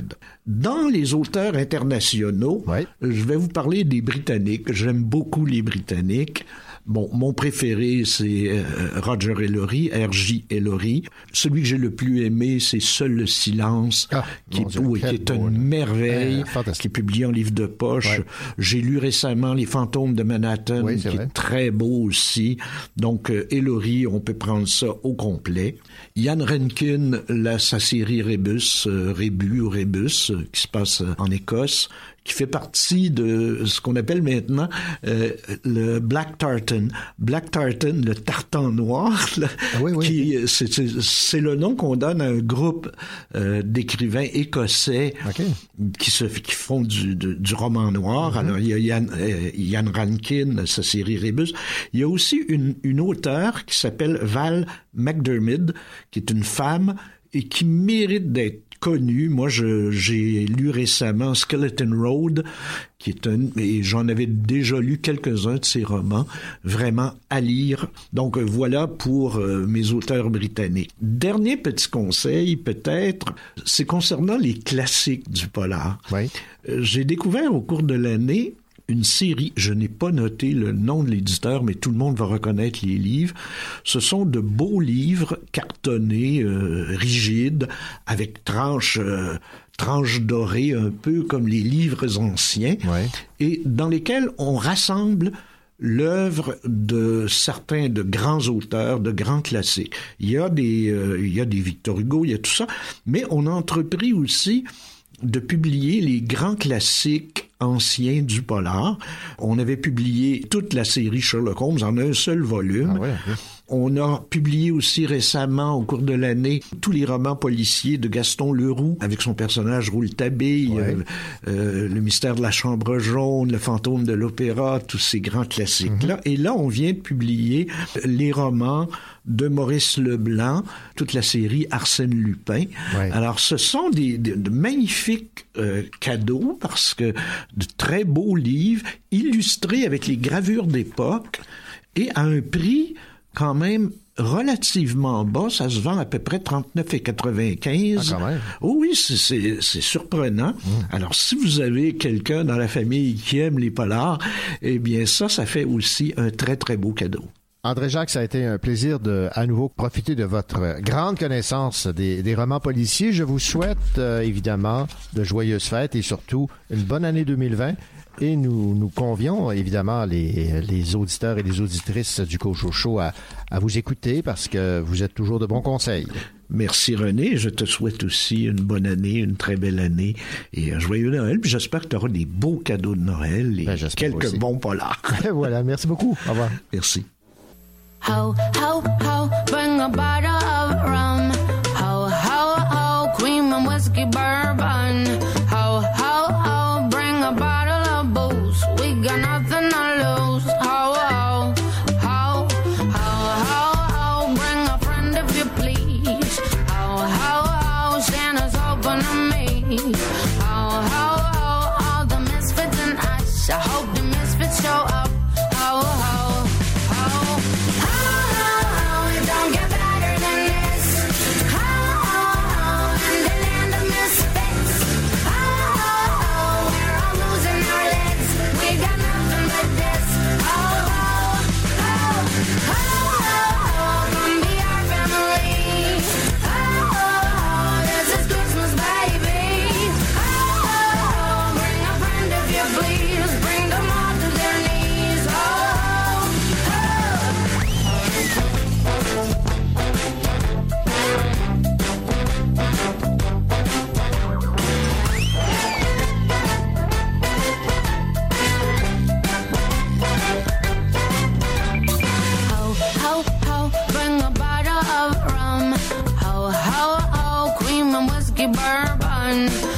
Dans les auteurs internationaux, je vais vous parler des Britanniques. J'aime beaucoup les Britanniques. Bon, mon préféré, c'est euh, Roger Ellery, R.J. Ellery. Celui que j'ai le plus aimé, c'est Seul le silence, qui, Dieu, oui, qui quel est beau, une là. merveille, Euh, qui est publié en livre de poche. J'ai lu récemment Les fantômes de Manhattan, Oui, qui vrai. est très beau aussi. Donc, euh, Ellery, on peut prendre ça au complet. Yann Rankin, là, sa série Rebus, euh, Rébus ou Rebus, euh, qui se passe en Écosse, qui fait partie de ce qu'on appelle maintenant euh, le Black Tartan. Black Tartan, le tartan noir, là, qui c'est- c'est c'est le nom qu'on donne à un groupe euh, d'écrivains écossais qui se qui font du, du, du roman noir. Alors il y a Yann, euh, Yann Rankin, sa série Rebus. Il y a aussi une, une auteure qui s'appelle Val McDermid, qui est une femme et qui mérite d'être connue. Moi, j'ai lu récemment Skeleton Road, qui est un, et j'en avais déjà lu quelques-uns de ses romans, vraiment à lire. Donc voilà pour euh, mes auteurs britanniques. Dernier petit conseil, peut-être, c'est concernant les classiques du polar. Euh, J'ai découvert au cours de l'année une série, je n'ai pas noté le nom de l'éditeur, mais tout le monde va reconnaître les livres. Ce sont de beaux livres cartonnés, euh, rigides, avec tranches, euh, tranches dorées, un peu comme les livres anciens, et dans lesquels on rassemble l'œuvre de certains de grands auteurs, de grands classiques. Il y a des, euh, il y a des Victor Hugo, il y a tout ça, mais on a entrepris aussi de publier les grands classiques anciens du polar. On avait publié toute la série Sherlock Holmes en un seul volume. On a publié aussi récemment, au cours de l'année, tous les romans policiers de Gaston Leroux, avec son personnage Rouletabille, euh, euh, Le mystère de la chambre jaune, Le fantôme de l'opéra, tous ces grands classiques-là. Et là, on vient de publier les romans de Maurice Leblanc, toute la série Arsène Lupin. Alors, ce sont des, des- de magnifiques euh, cadeaux parce que de très beaux livres illustrés avec les gravures d'époque et à un prix quand même relativement bas, ça se vend à peu près 39,95. Ah. Oh oui, c'est- surprenant. Alors, si vous avez quelqu'un dans la famille qui aime les polars, eh bien ça, ça fait aussi un très, très beau cadeau. André Jacques, ça a été un plaisir de à nouveau profiter de votre grande connaissance des, des romans policiers. Je vous souhaite euh, évidemment de joyeuses fêtes et surtout une bonne année 2020 Et nous, nous convions évidemment les, les auditeurs et les auditrices du Cochocho à, à vous écouter parce que vous êtes toujours de bons conseils. Merci René. Je te souhaite aussi une bonne année, une très belle année et un joyeux Noël. Puis j'espère que tu auras des beaux cadeaux de Noël et ben, quelques aussi. bons polars. voilà. Merci beaucoup. Au revoir. Merci. How, how, how, bring a bottle of rum. urban.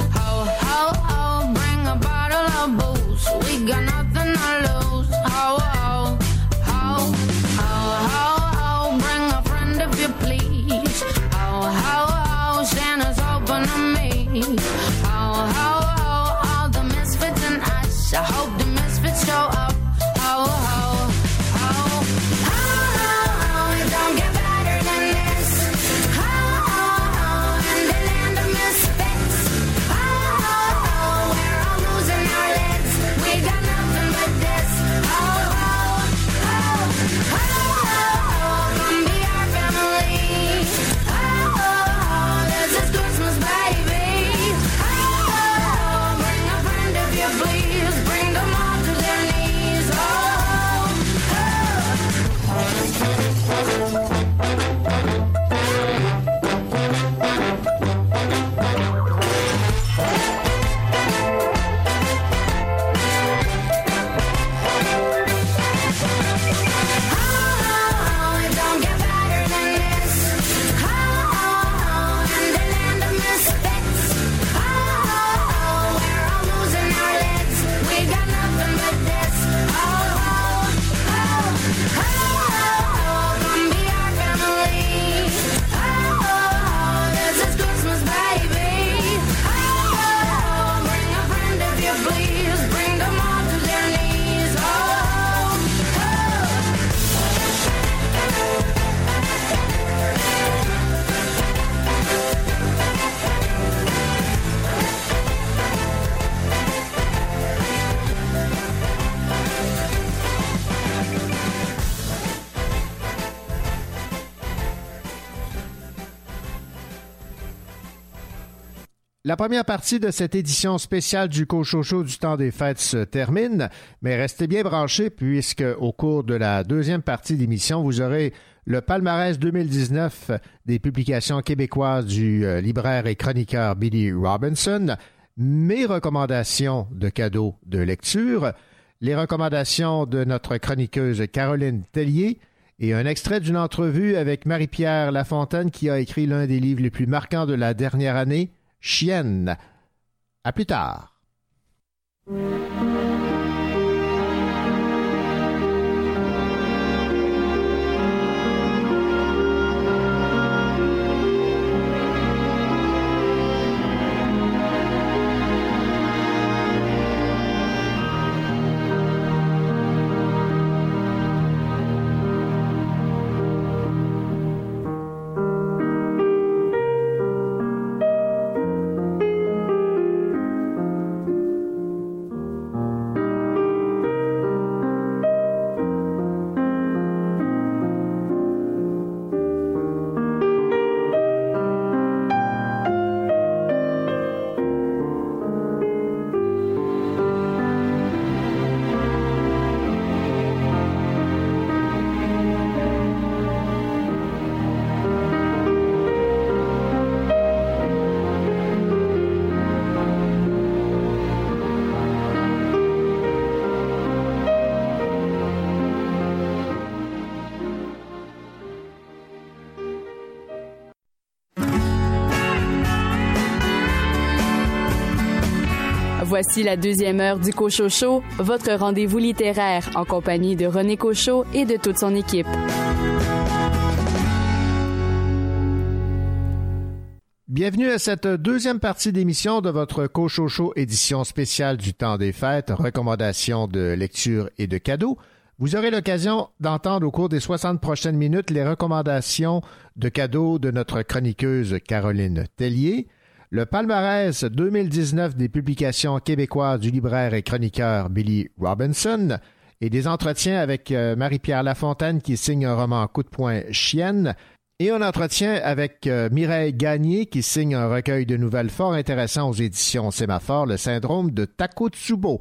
La première partie de cette édition spéciale du Cochocho du temps des fêtes se termine, mais restez bien branchés puisque au cours de la deuxième partie de l'émission, vous aurez le palmarès 2019 des publications québécoises du euh, libraire et chroniqueur Billy Robinson, mes recommandations de cadeaux de lecture, les recommandations de notre chroniqueuse Caroline Tellier et un extrait d'une entrevue avec Marie-Pierre Lafontaine qui a écrit l'un des livres les plus marquants de la dernière année, Chienne. À plus tard. Voici la deuxième heure du Cochocho, votre rendez-vous littéraire en compagnie de René Cochot et de toute son équipe. Bienvenue à cette deuxième partie d'émission de votre Cochocho édition spéciale du temps des fêtes, recommandations de lecture et de cadeaux. Vous aurez l'occasion d'entendre au cours des 60 prochaines minutes les recommandations de cadeaux de notre chroniqueuse Caroline Tellier, le palmarès 2019 des publications québécoises du libraire et chroniqueur Billy Robinson et des entretiens avec euh, Marie-Pierre Lafontaine qui signe un roman Coup de poing chienne et un entretien avec euh, Mireille Gagné qui signe un recueil de nouvelles fort intéressant aux éditions Sémaphore, le syndrome de Takotsubo.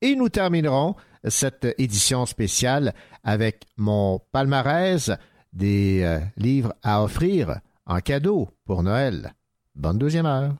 Et nous terminerons cette édition spéciale avec mon palmarès des euh, livres à offrir en cadeau pour Noël. Bonne deuxième heure.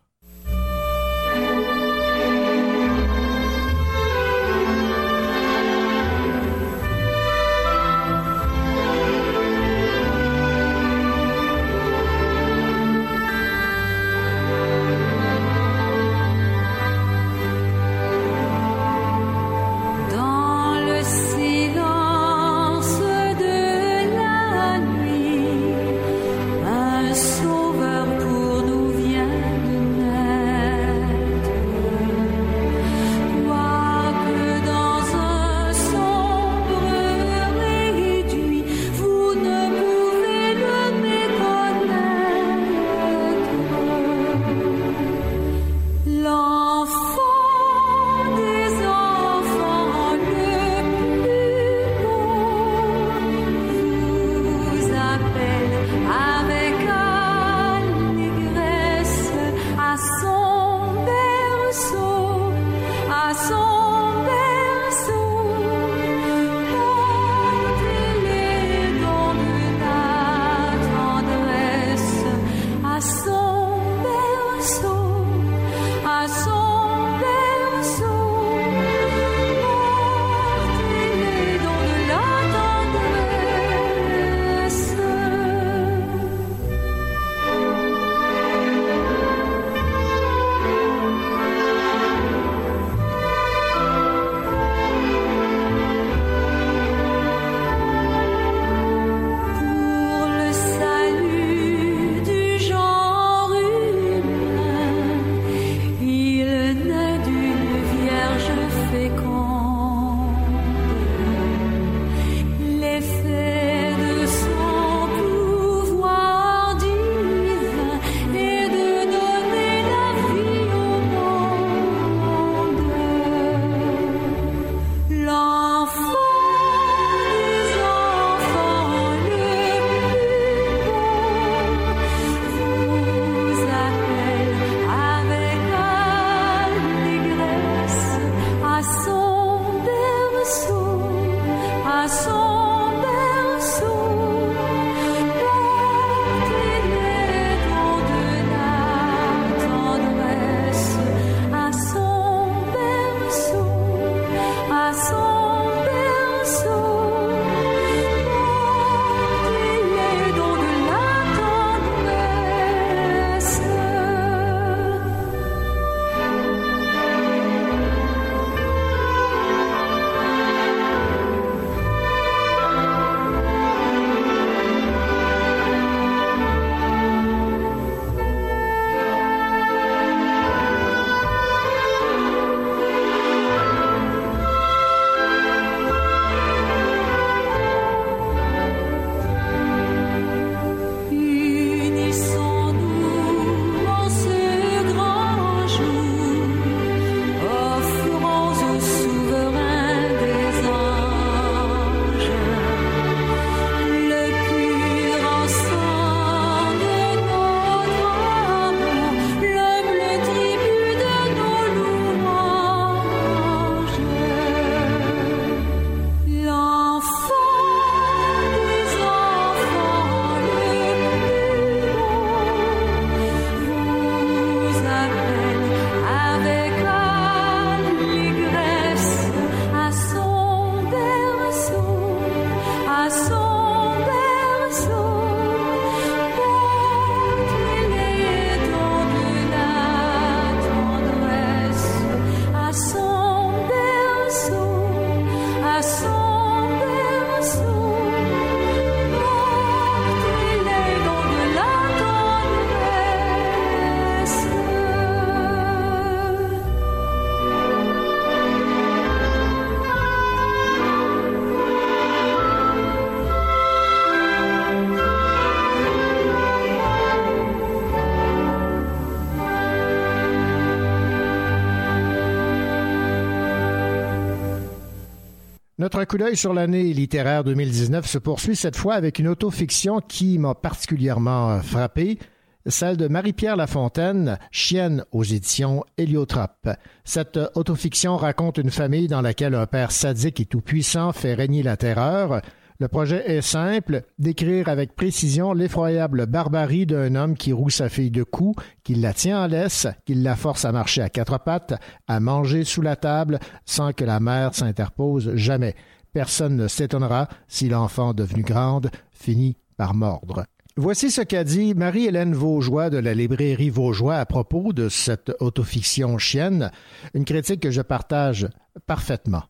Notre coup d'œil sur l'année littéraire 2019 se poursuit cette fois avec une autofiction qui m'a particulièrement frappé, celle de Marie-Pierre Lafontaine, Chienne aux éditions Héliotrope. Cette autofiction raconte une famille dans laquelle un père sadique et tout-puissant fait régner la terreur. Le projet est simple, décrire avec précision l'effroyable barbarie d'un homme qui roue sa fille de coups, qui la tient en laisse, qui la force à marcher à quatre pattes, à manger sous la table, sans que la mère s'interpose jamais. Personne ne s'étonnera si l'enfant devenu grande finit par mordre. Voici ce qu'a dit Marie-Hélène Vaugeois de la librairie Vaugeois à propos de cette autofiction chienne, une critique que je partage parfaitement.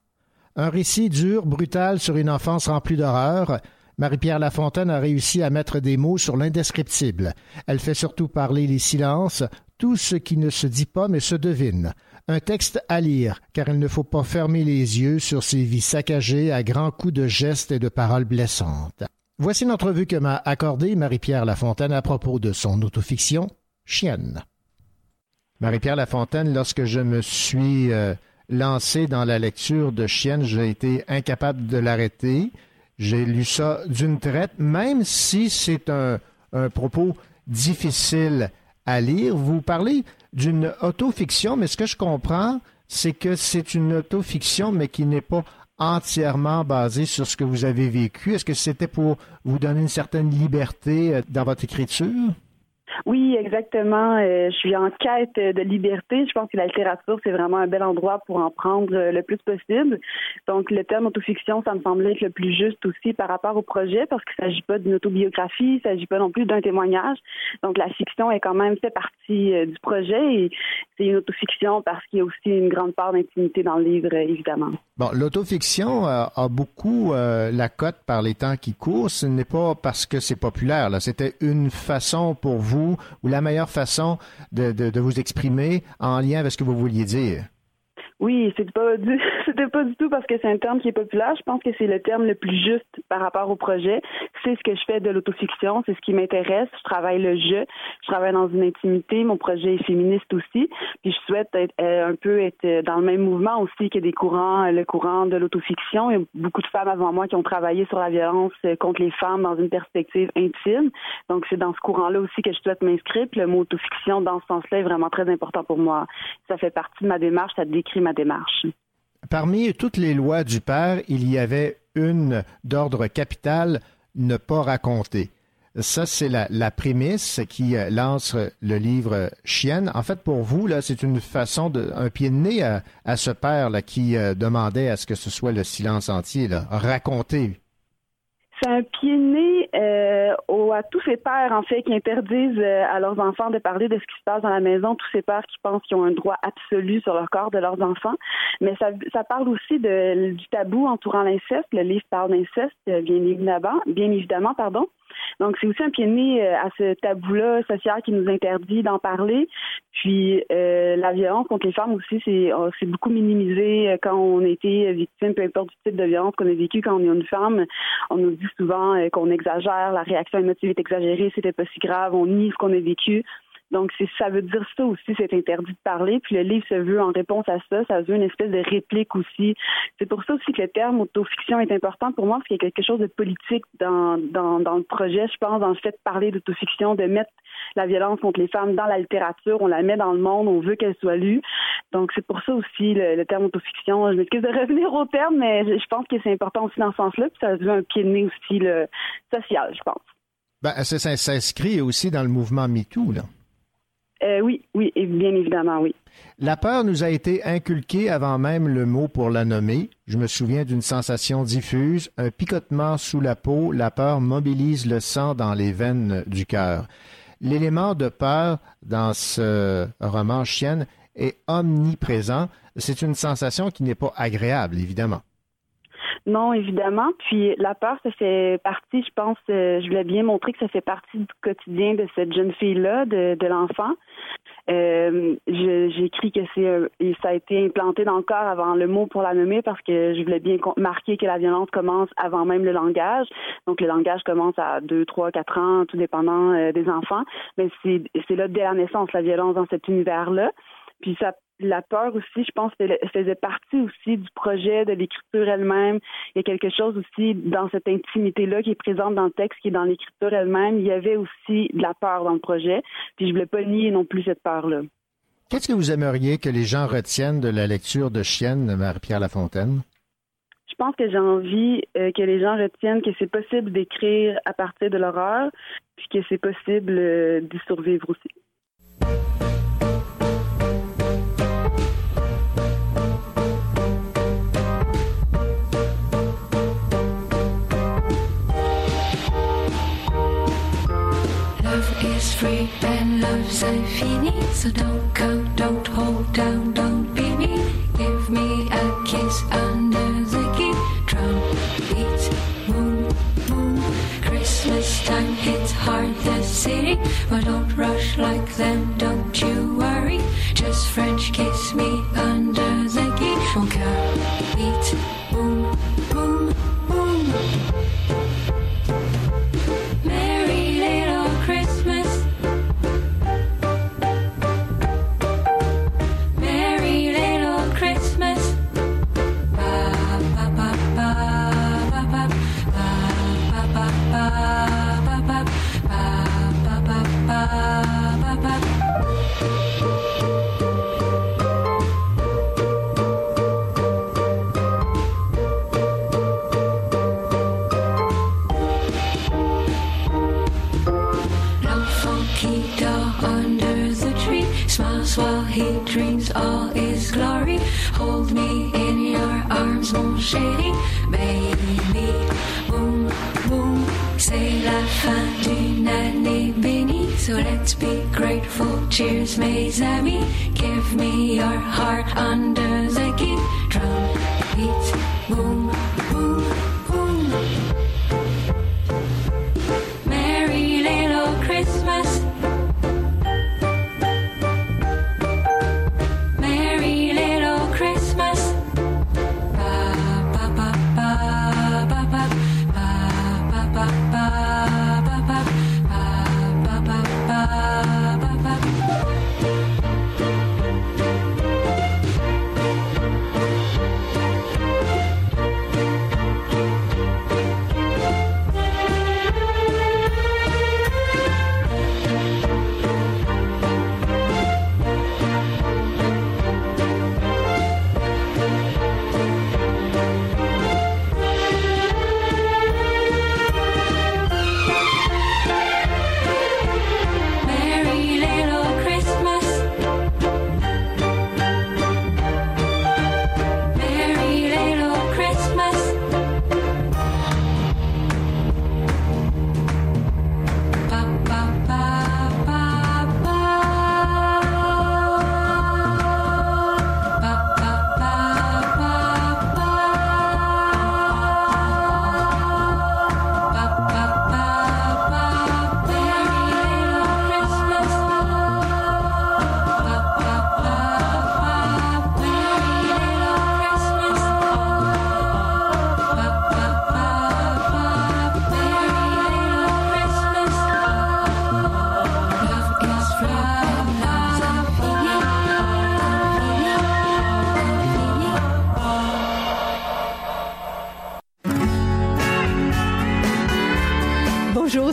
Un récit dur, brutal sur une enfance remplie d'horreur. Marie-Pierre Lafontaine a réussi à mettre des mots sur l'indescriptible. Elle fait surtout parler les silences, tout ce qui ne se dit pas mais se devine. Un texte à lire, car il ne faut pas fermer les yeux sur ces vies saccagées à grands coups de gestes et de paroles blessantes. Voici une entrevue que m'a accordée Marie-Pierre Lafontaine à propos de son autofiction Chienne. Marie-Pierre Lafontaine, lorsque je me suis euh, lancé dans la lecture de Chienne, j'ai été incapable de l'arrêter. J'ai lu ça d'une traite, même si c'est un, propos difficile à lire. Vous parlez d'une autofiction, mais ce que je comprends, c'est que c'est une autofiction, mais qui n'est pas entièrement basé sur ce que vous avez vécu. Est-ce que c'était pour vous donner une certaine liberté euh, dans votre écriture? Oui, exactement. Euh, je suis en quête de liberté. Je pense que la littérature, c'est vraiment un bel endroit pour en prendre euh, le plus possible. Donc, le terme autofiction, ça me semblait être le plus juste aussi par rapport au projet parce qu'il ne s'agit pas d'une autobiographie, il ne s'agit pas non plus d'un témoignage. Donc, la fiction est quand même fait partie euh, du projet et c'est une autofiction parce qu'il y a aussi une grande part d'intimité dans le livre, évidemment. L'autofiction a beaucoup la cote par les temps qui courent. Ce n'est pas parce que c'est populaire. C'était une façon pour vous ou la meilleure façon de vous exprimer en lien avec ce que vous vouliez dire? Oui, c'est pas du, c'était pas du tout parce que c'est un terme qui est populaire. Je pense que c'est le terme le plus juste par rapport au projet. C'est ce que je fais de l'autofiction, c'est ce qui m'intéresse. Je travaille le jeu, je travaille dans une intimité. Mon projet est féministe aussi. Puis je souhaite euh, un peu être dans le même mouvement aussi que des courants, le courant de l'autofiction. Il y a beaucoup de femmes avant moi qui ont travaillé sur la violence euh, contre les femmes dans une perspective intime. Donc c'est dans ce courant-là aussi que je souhaite m'inscrire. Le mot autofiction dans ce sens-là est vraiment très important pour moi. Ça fait partie de ma démarche, ça décrit ma démarche. Parmi toutes les lois du père, il y avait une d'ordre capital, ne pas raconter. Ça, c'est la, prémisse qui euh, lance le livre Chienne. En fait, pour vous, là, c'est une façon de, un pied de nez à, ce père qui euh, demandait à ce que ce soit le silence entier, raconter c'est un pied né euh, à tous ces pères, en fait, qui interdisent euh, à leurs enfants de parler de ce qui se passe dans la maison, tous ces pères qui pensent qu'ils ont un droit absolu sur le corps de leurs enfants. Mais ça, ça parle aussi de, du tabou entourant l'inceste. Le livre parle d'inceste, euh, bien évidemment, bien évidemment, pardon. Donc, c'est aussi un pied de nez euh, à ce tabou-là social qui nous interdit d'en parler. Puis, euh, la violence contre les femmes aussi, c'est oh, beaucoup minimisé euh, quand on a été victime, peu importe du type de violence qu'on a vécu quand on est une femme. On nous dit souvent qu'on exagère, la réaction émotive est exagérée, c'était pas si grave, on nie ce qu'on a vécu. Donc, ça veut dire ça aussi, c'est interdit de parler. Puis le livre se veut en réponse à ça, ça veut une espèce de réplique aussi. C'est pour ça aussi que le terme autofiction est important pour moi, parce qu'il y a quelque chose de politique dans, dans, le projet, je pense, le fait de parler d'autofiction, de mettre la violence contre les femmes dans la littérature, on la met dans le monde, on veut qu'elle soit lue. Donc, c'est pour ça aussi le, terme autofiction. Je m'excuse de revenir au terme, mais je, pense que c'est important aussi dans ce sens-là, puis ça veut un pied de nez aussi le social, je pense. Ben, ça s'inscrit aussi dans le mouvement MeToo, là. Euh, oui, oui, bien évidemment, oui. La peur nous a été inculquée avant même le mot pour la nommer. Je me souviens d'une sensation diffuse, un picotement sous la peau. La peur mobilise le sang dans les veines du cœur. L'élément de peur dans ce roman Chienne est omniprésent. C'est une sensation qui n'est pas agréable, évidemment. Non, évidemment. Puis la peur, ça fait partie, je pense, euh, je voulais bien montrer que ça fait partie du quotidien de cette jeune fille-là, de, l'enfant. Euh, J'écris que c'est ça a été implanté dans le corps avant le mot pour la nommer parce que je voulais bien marquer que la violence commence avant même le langage. Donc le langage commence à 2, 3, 4 ans, tout dépendant euh, des enfants. Mais c'est là dès la naissance, la violence dans cet univers-là. Puis ça la peur aussi, je pense, faisait partie aussi du projet, de l'écriture elle-même. Il y a quelque chose aussi dans cette intimité-là qui est présente dans le texte, qui est dans l'écriture elle-même. Il y avait aussi de la peur dans le projet. Puis je voulais pas nier non plus cette peur-là. Qu'est-ce que vous aimeriez que les gens retiennent de la lecture de Chienne de Marie-Pierre Lafontaine? Je pense que j'ai envie euh, que les gens retiennent que c'est possible d'écrire à partir de l'horreur, puis que c'est possible euh, d'y survivre aussi. Free and love's infini. So don't go, don't hold down, don't be me. Give me a kiss under the key. Drum beats, boom, boom. Christmas time hits hard the city. But don't rush like them,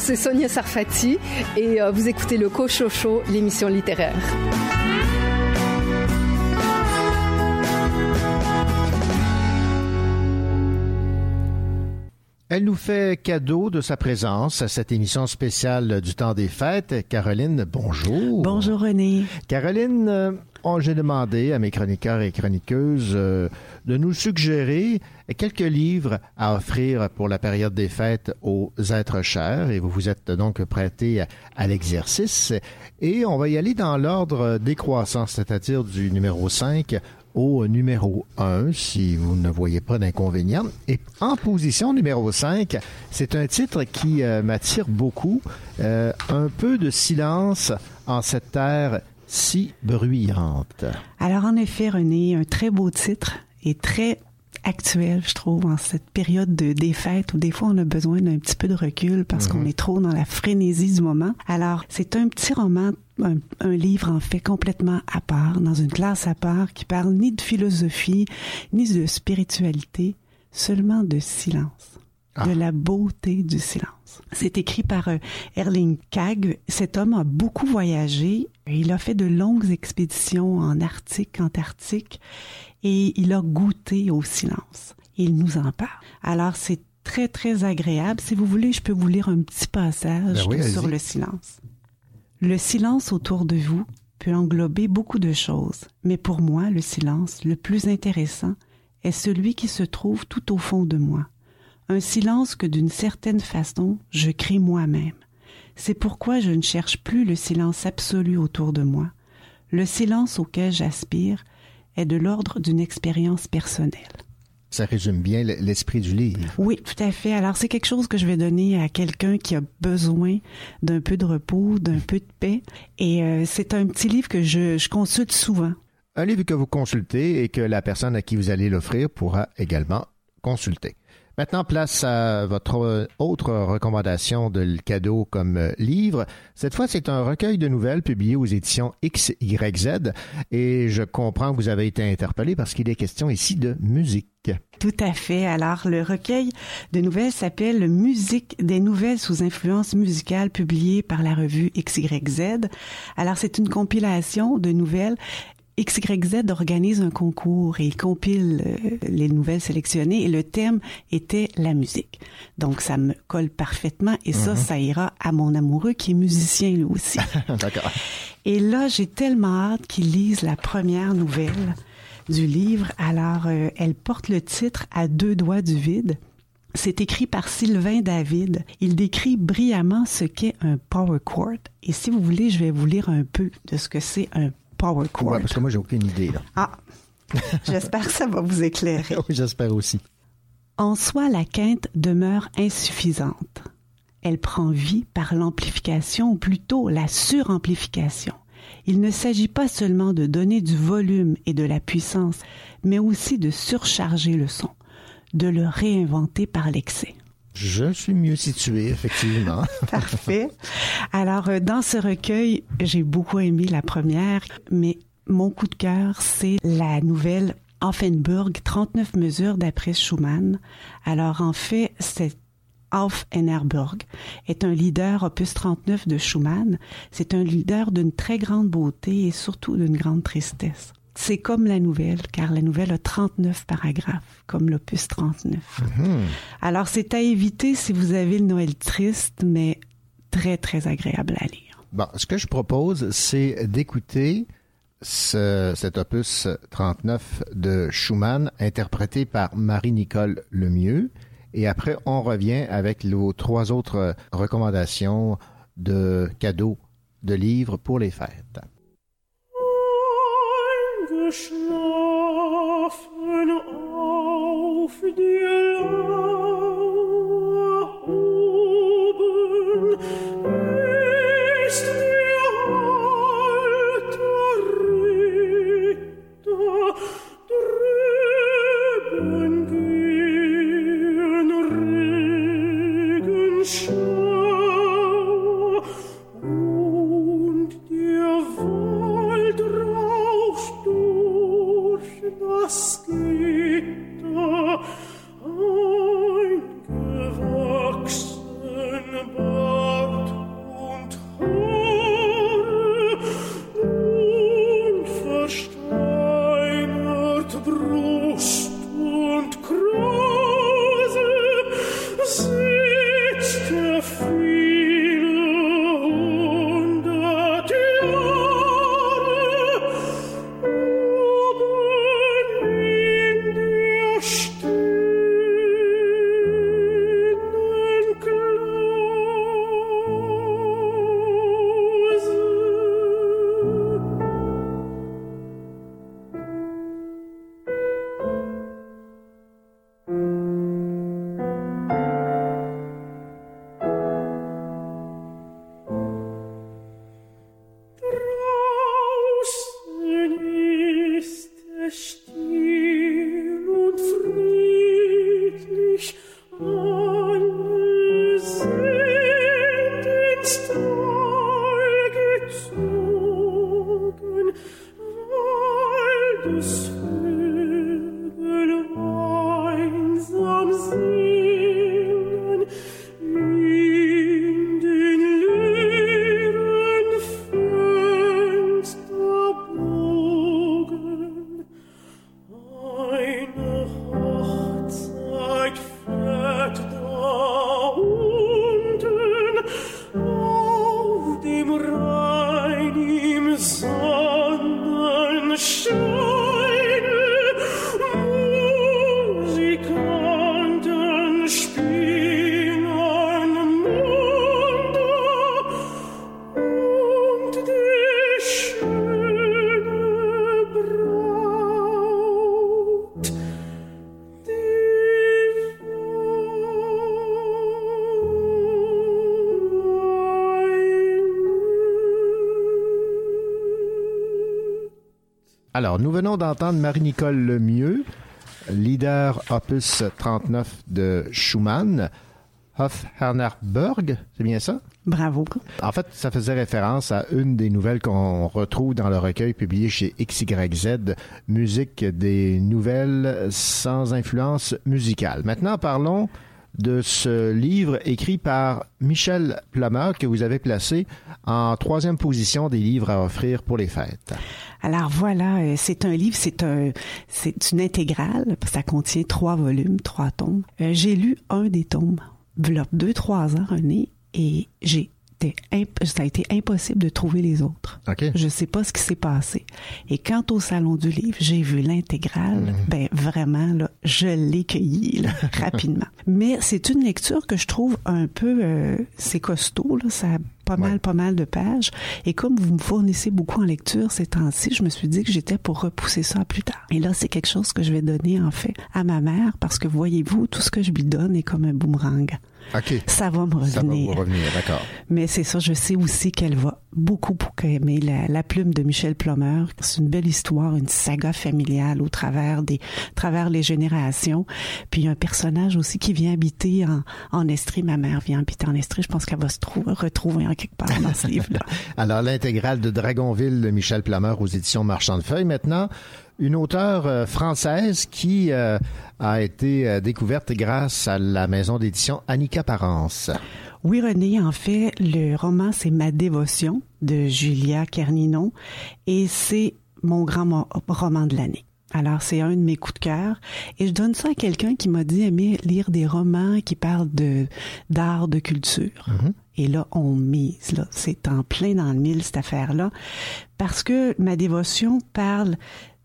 c'est Sonia Sarfati et euh, vous écoutez le Cochocho, l'émission littéraire. Elle nous fait cadeau de sa présence à cette émission spéciale du temps des fêtes. Caroline, bonjour. Bonjour René. Caroline, euh, oh, j'ai demandé à mes chroniqueurs et chroniqueuses euh, de nous suggérer quelques livres à offrir pour la période des fêtes aux êtres chers et vous vous êtes donc prêté à, l'exercice et on va y aller dans l'ordre décroissant, c'est-à-dire du numéro 5 au numéro 1, si vous ne voyez pas d'inconvénient. Et en position numéro 5, c'est un titre qui euh, m'attire beaucoup, euh, Un peu de silence en cette terre si bruyante. Alors en effet, René, un très beau titre et très actuel, je trouve, en cette période de, fêtes où des fois on a besoin d'un petit peu de recul parce Mhm. qu'on est trop dans la frénésie du moment. Alors, c'est un petit roman, un, un livre en fait complètement à part, dans une classe à part, qui parle ni de philosophie, ni de spiritualité, seulement de silence, de la beauté du silence. C'est écrit par euh, Erling Kagg. Cet homme a beaucoup voyagé. Il a fait de longues expéditions en Arctique, Antarctique, et il a goûté au silence. Il nous en parle. Alors, c'est très, très agréable. Si vous voulez, je peux vous lire un petit passage Ben oui, sur le silence. Le silence autour de vous peut englober beaucoup de choses, mais pour moi, le silence le plus intéressant est celui qui se trouve tout au fond de moi. Un silence que d'une certaine façon, je crée moi-même. C'est pourquoi je ne cherche plus le silence absolu autour de moi. Le silence auquel j'aspire est de l'ordre d'une expérience personnelle. Ça résume bien l'esprit du livre. Oui, tout à fait. Alors, c'est quelque chose que je vais donner à quelqu'un qui a besoin d'un peu de repos, d'un peu de paix. Et euh, c'est un petit livre que je, je consulte souvent. Un livre que vous consultez et que la personne à qui vous allez l'offrir pourra également consulter. Maintenant, place à votre autre recommandation de cadeau comme euh, livre. Cette fois, c'est un recueil de nouvelles publié aux éditions XYZ et je comprends que vous avez été interpellé parce qu'il est question ici de musique. Tout à fait. Alors, le recueil de nouvelles s'appelle Musique des nouvelles sous influence musicale publié par la revue XYZ. Alors, c'est une compilation de nouvelles XYZ organise un concours et il compile euh, les nouvelles sélectionnées et le thème était la musique. Donc ça me colle parfaitement et ça, Mhm. ça ira à mon amoureux qui est musicien lui aussi. D'accord. Et là, j'ai tellement hâte qu'il lise la première nouvelle du livre. Alors, euh, elle porte le titre À deux doigts du vide. C'est écrit par Sylvain David. Il décrit brillamment ce qu'est un power chord. Et si vous voulez, je vais vous lire un peu de ce que c'est un power. Ouais, parce que moi, j'ai aucune idée. Là. Ah, j'espère que ça va vous éclairer. oui, j'espère aussi. En soi, la quinte demeure insuffisante. Elle prend vie par l'amplification, ou plutôt la suramplification. Il ne s'agit pas seulement de donner du volume et de la puissance, mais aussi de surcharger le son, de le réinventer par l'excès. Je suis mieux situé, effectivement. Parfait. Alors, euh, dans ce recueil, j'ai beaucoup aimé la première, mais mon coup de cœur, c'est la nouvelle Offenburg, 39 mesures d'après Schumann. Alors, en fait, c'est Aufenerburg est un leader opus 39 de Schumann. C'est un leader d'une très grande beauté et surtout d'une grande tristesse. C'est comme la nouvelle, car la nouvelle a 39 paragraphes, comme l'opus 39. Alors, c'est à éviter si vous avez le Noël triste, mais très, très agréable à lire. Bon, ce que je propose, c'est d'écouter ce- cet opus 39 de Schumann, interprété par Marie-Nicole Lemieux. Et après, on revient avec nos trois autres recommandations de cadeaux de livres pour les fêtes. Krishna. Alors, nous venons d'entendre Marie-Nicole Lemieux, leader opus 39 de Schumann, Hofhernerberg, c'est bien ça? Bravo. En fait, ça faisait référence à une des nouvelles qu'on retrouve dans le recueil publié chez XYZ, Musique des nouvelles sans influence musicale. Maintenant, parlons de ce livre écrit par Michel Plummer que vous avez placé en troisième position des livres à offrir pour les fêtes. Alors voilà, euh, c'est un livre, c'est un, c'est une intégrale. Ça contient trois volumes, trois tomes. Euh, j'ai lu un des tomes, deux trois ans, René, et j'ai ça a été impossible de trouver les autres. Okay. Je sais pas ce qui s'est passé. Et quant au salon du livre, j'ai vu l'intégrale. Mhm. Ben vraiment là, je l'ai cueilli là, rapidement. Mais c'est une lecture que je trouve un peu, euh, c'est costaud là, ça a pas mal, pas mal de pages. Et comme vous me fournissez beaucoup en lecture ces temps-ci, je me suis dit que j'étais pour repousser ça à plus tard. Et là, c'est quelque chose que je vais donner en fait à ma mère parce que voyez-vous, tout ce que je lui donne est comme un boomerang. OK. Ça va me revenir. Ça va vous revenir, d'accord. Mais c'est ça, je sais aussi qu'elle va beaucoup, aimer la, la plume de Michel Plummer. C'est une belle histoire, une saga familiale au travers des, travers les générations. Puis un personnage aussi qui vient habiter en, en Estrie. Ma mère vient habiter en Estrie. Je pense qu'elle va se trouver, retrouver en quelque part dans ce livre-là. Alors, l'intégrale de Dragonville de Michel Plummer aux éditions Marchand de Feuilles. Maintenant, une auteure euh, française qui euh, a été euh, découverte grâce à la maison d'édition Annika Parence. Oui, René, en fait, le roman, c'est Ma dévotion de Julia Kerninon et c'est mon grand roman de l'année. Alors, c'est un de mes coups de cœur. Et je donne ça à quelqu'un qui m'a dit aimer lire des romans qui parlent de, d'art, de culture. Et là, on mise, là. C'est en plein dans le mille, cette affaire-là. Parce que ma dévotion parle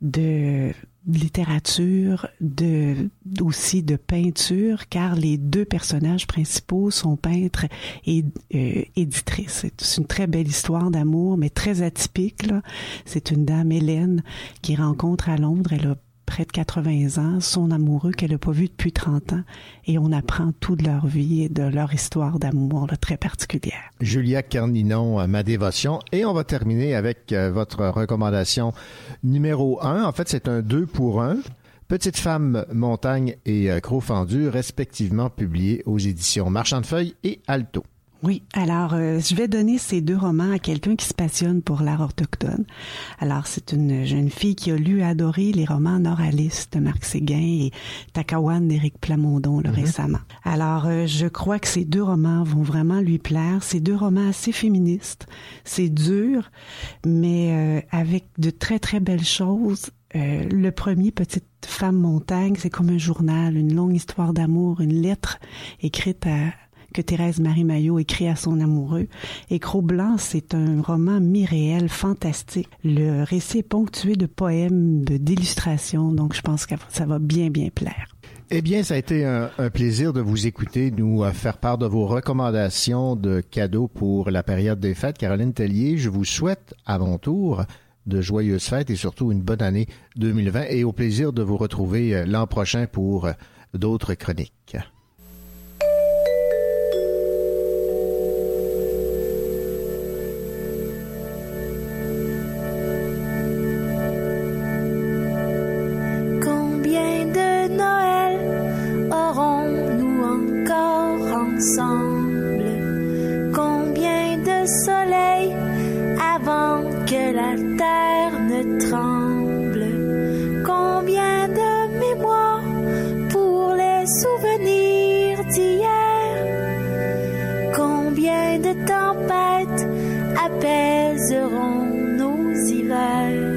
de littérature, de, aussi de peinture, car les deux personnages principaux sont peintres et euh, éditrices. C'est- une très belle histoire d'amour, mais très atypique. C'est une dame, Hélène, qui rencontre à Londres, elle a près de 80 ans, son amoureux qu'elle n'a pas vu depuis 30 ans, et on apprend tout de leur vie et de leur histoire d'amour très particulière. Julia Carninon, euh, ma dévotion. Et on va terminer avec euh, votre recommandation numéro un. En fait, c'est un deux pour un. Petite femme, montagne et euh, Croc fendu, respectivement publiés aux éditions Marchand de Feuilles et Alto. Oui, alors euh, je vais donner ces deux romans à quelqu'un qui se passionne pour l'art autochtone. Alors c'est une jeune fille qui a lu et adoré les romans Nord Alice de Marc Séguin et Takawan d'Éric Plamondon là, récemment. Alors euh, je crois que ces deux romans vont vraiment lui plaire. Ces deux romans assez féministes, c'est dur, mais euh, avec de très très belles choses. Euh, le premier, Petite femme montagne, c'est comme un journal, une longue histoire d'amour, une lettre écrite à, que Thérèse Marie Maillot écrit à son amoureux. Et Cro-Blanc, c'est un roman mi-réel fantastique. Le récit ponctué de poèmes, d'illustrations, donc je pense que ça va bien, bien plaire. Eh bien, ça a été un, un plaisir de vous écouter, nous faire part de vos recommandations de cadeaux pour la période des fêtes. Caroline Tellier, je vous souhaite à mon tour de joyeuses fêtes et surtout une bonne année 2020 et au plaisir de vous retrouver euh, l'an prochain pour euh, d'autres chroniques. Combien de soleils avant que la terre ne tremble? Combien de mémoires pour les souvenirs d'hier? Combien de tempêtes apaiseront nos hivers?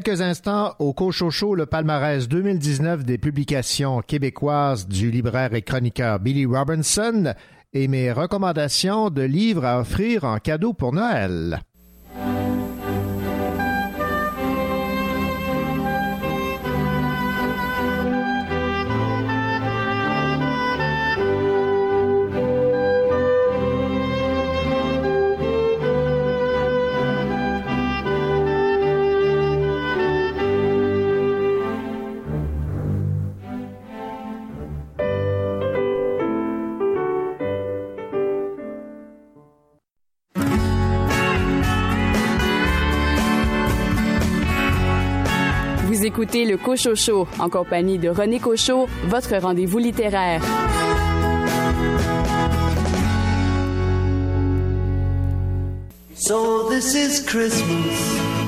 Quelques instants, au Cochocho, le palmarès 2019 des publications québécoises du libraire et chroniqueur Billy Robinson et mes recommandations de livres à offrir en cadeau pour Noël. Le Cochocho en compagnie de René Cochot, votre rendez-vous littéraire. So this is Christmas.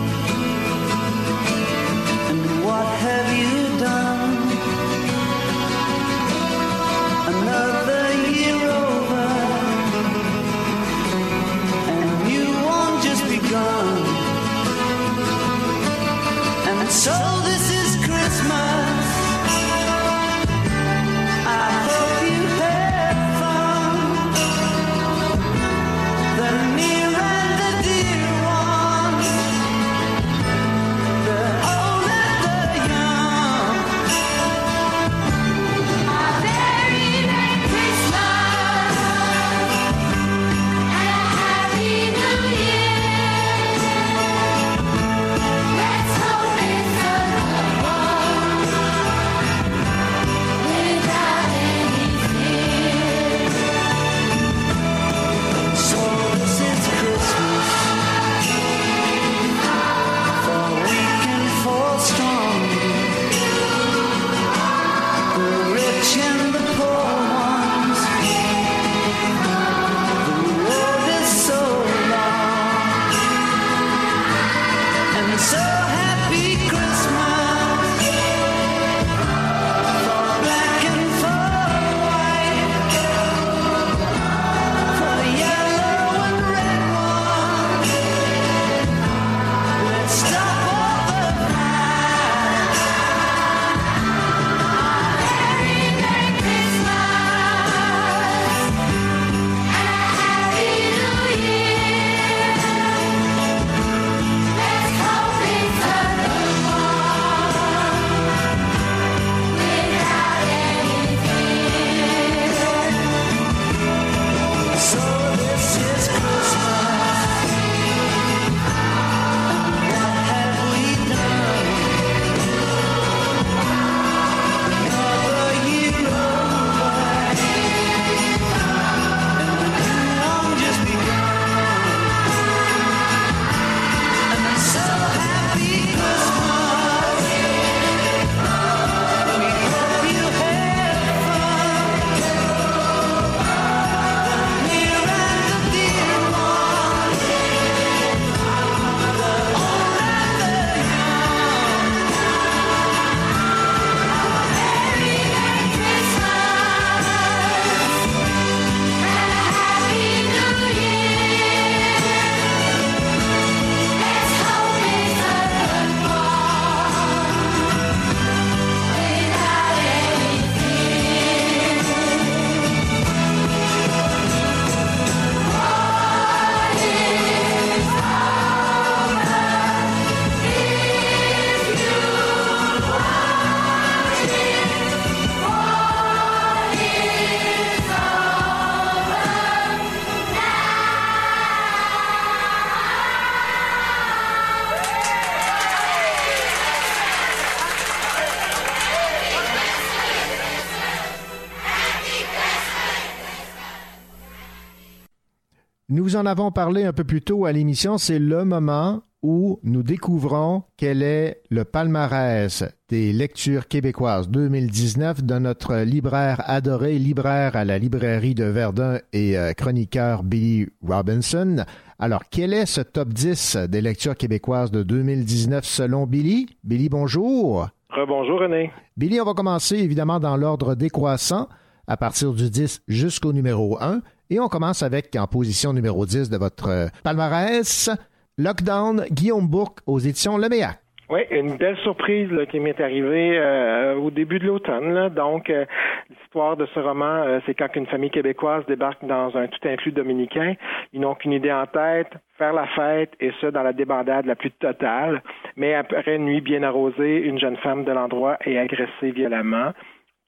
Nous en avons parlé un peu plus tôt à l'émission. C'est le moment où nous découvrons quel est le palmarès des lectures québécoises 2019 de notre libraire adoré, libraire à la librairie de Verdun et euh, chroniqueur Billy Robinson. Alors, quel est ce top 10 des lectures québécoises de 2019 selon Billy? Billy, bonjour. Rebonjour René. Billy, on va commencer évidemment dans l'ordre décroissant à partir du 10 jusqu'au numéro 1. Et on commence avec, en position numéro 10 de votre euh, palmarès, Lockdown, Guillaume Bourque aux éditions Le Méac. Oui, une belle surprise qui m'est arrivée euh, au début de l'automne. Donc, euh, l'histoire de ce roman, c'est quand une famille québécoise débarque dans un tout inclus dominicain. Ils n'ont qu'une idée en tête, faire la fête, et ce, dans la débandade la plus totale. Mais après une nuit bien arrosée, une jeune femme de l'endroit est agressée violemment.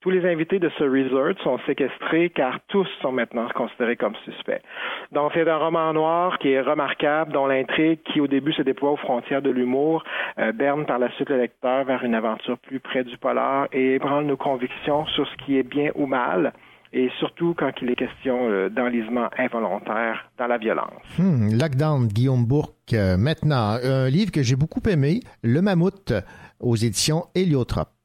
Tous les invités de ce resort sont séquestrés car tous sont maintenant considérés comme suspects. Donc c'est un roman noir qui est remarquable, dont l'intrigue, qui au début se déploie aux frontières de l'humour, euh, berne par la suite le lecteur vers une aventure plus près du polar et ébranle nos convictions sur ce qui est bien ou mal et surtout quand il est question euh, d'enlisement involontaire dans la violence. Hmm, Lockdown, Guillaume Bourque. Euh, maintenant, un livre que j'ai beaucoup aimé, Le Mammouth, aux éditions Héliotrope.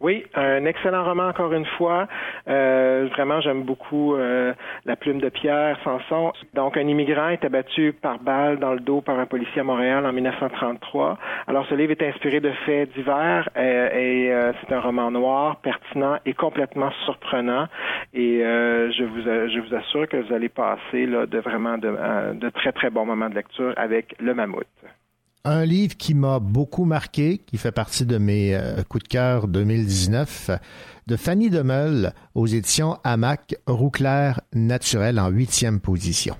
Oui, un excellent roman encore une fois. Euh, vraiment, j'aime beaucoup euh, La plume de Pierre Sanson. Donc, un immigrant est abattu par balle dans le dos par un policier à Montréal en 1933. Alors, ce livre est inspiré de faits divers euh, et c'est un roman noir, pertinent et complètement surprenant. Et je vous je vous assure que vous allez passer là, de vraiment de, de très très bons moments de lecture avec Le Mammouth. Un livre qui m'a beaucoup marqué, qui fait partie de mes euh, coups de cœur 2019, de Fanny Demeul aux éditions Hamac, Roux clair naturel en huitième position.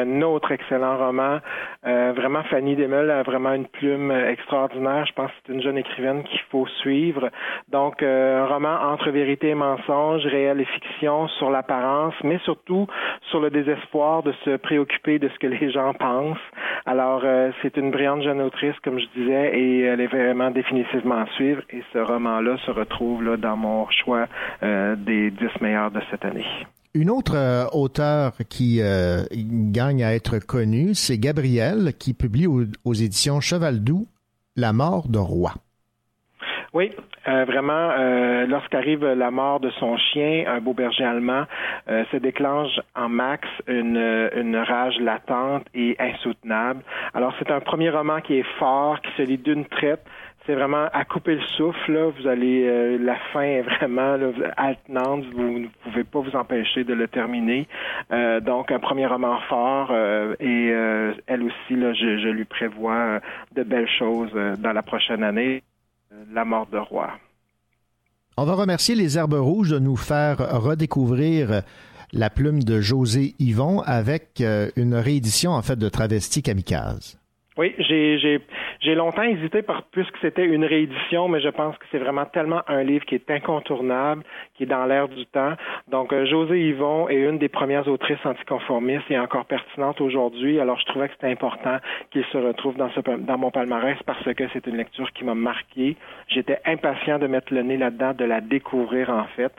Un autre excellent roman. Euh, vraiment, Fanny Demel a vraiment une plume euh, extraordinaire. Je pense que c'est une jeune écrivaine qu'il faut suivre. Donc, euh, un roman entre vérité et mensonge, réel et fiction, sur l'apparence, mais surtout sur le désespoir de se préoccuper de ce que les gens pensent. Alors, euh, c'est une brillante jeune autrice, comme je disais, et elle est vraiment définitivement à suivre. Et ce roman-là se retrouve là, dans mon choix euh, des dix meilleurs de cette année. Une autre euh, auteure qui euh, gagne à être connue, c'est Gabrielle, qui publie aux, éditions Cheval Doux La mort de roi. Oui, euh, vraiment, euh, lorsqu'arrive la mort de son chien, un beau berger allemand, euh, se déclenche en max une, une rage latente et insoutenable. Alors, c'est un premier roman qui est fort, qui se lit d'une traite. C'est vraiment à couper le souffle. Vous allez, euh, la fin est vraiment là. Vous ne pouvez pas vous empêcher de le terminer. Euh, donc, un premier roman fort euh, et elle aussi, je, lui prévois de belles choses dans la prochaine année. La mort de roi. On va remercier les Herbes Rouges de nous faire redécouvrir la plume de José Yvon avec une réédition en fait de Travesti Kamikaze. Oui, j'ai longtemps hésité par puisque c'était une réédition, mais je pense que c'est vraiment tellement un livre qui est incontournable, qui est dans l'air du temps. Donc euh, José Yvon est une des premières autrices anticonformistes et encore pertinente aujourd'hui. Alors je trouvais que c'était important qu'il se retrouve dans ce dans mon palmarès parce que c'est une lecture qui m'a marqué. J'étais impatient de mettre le nez là-dedans, de la découvrir en fait.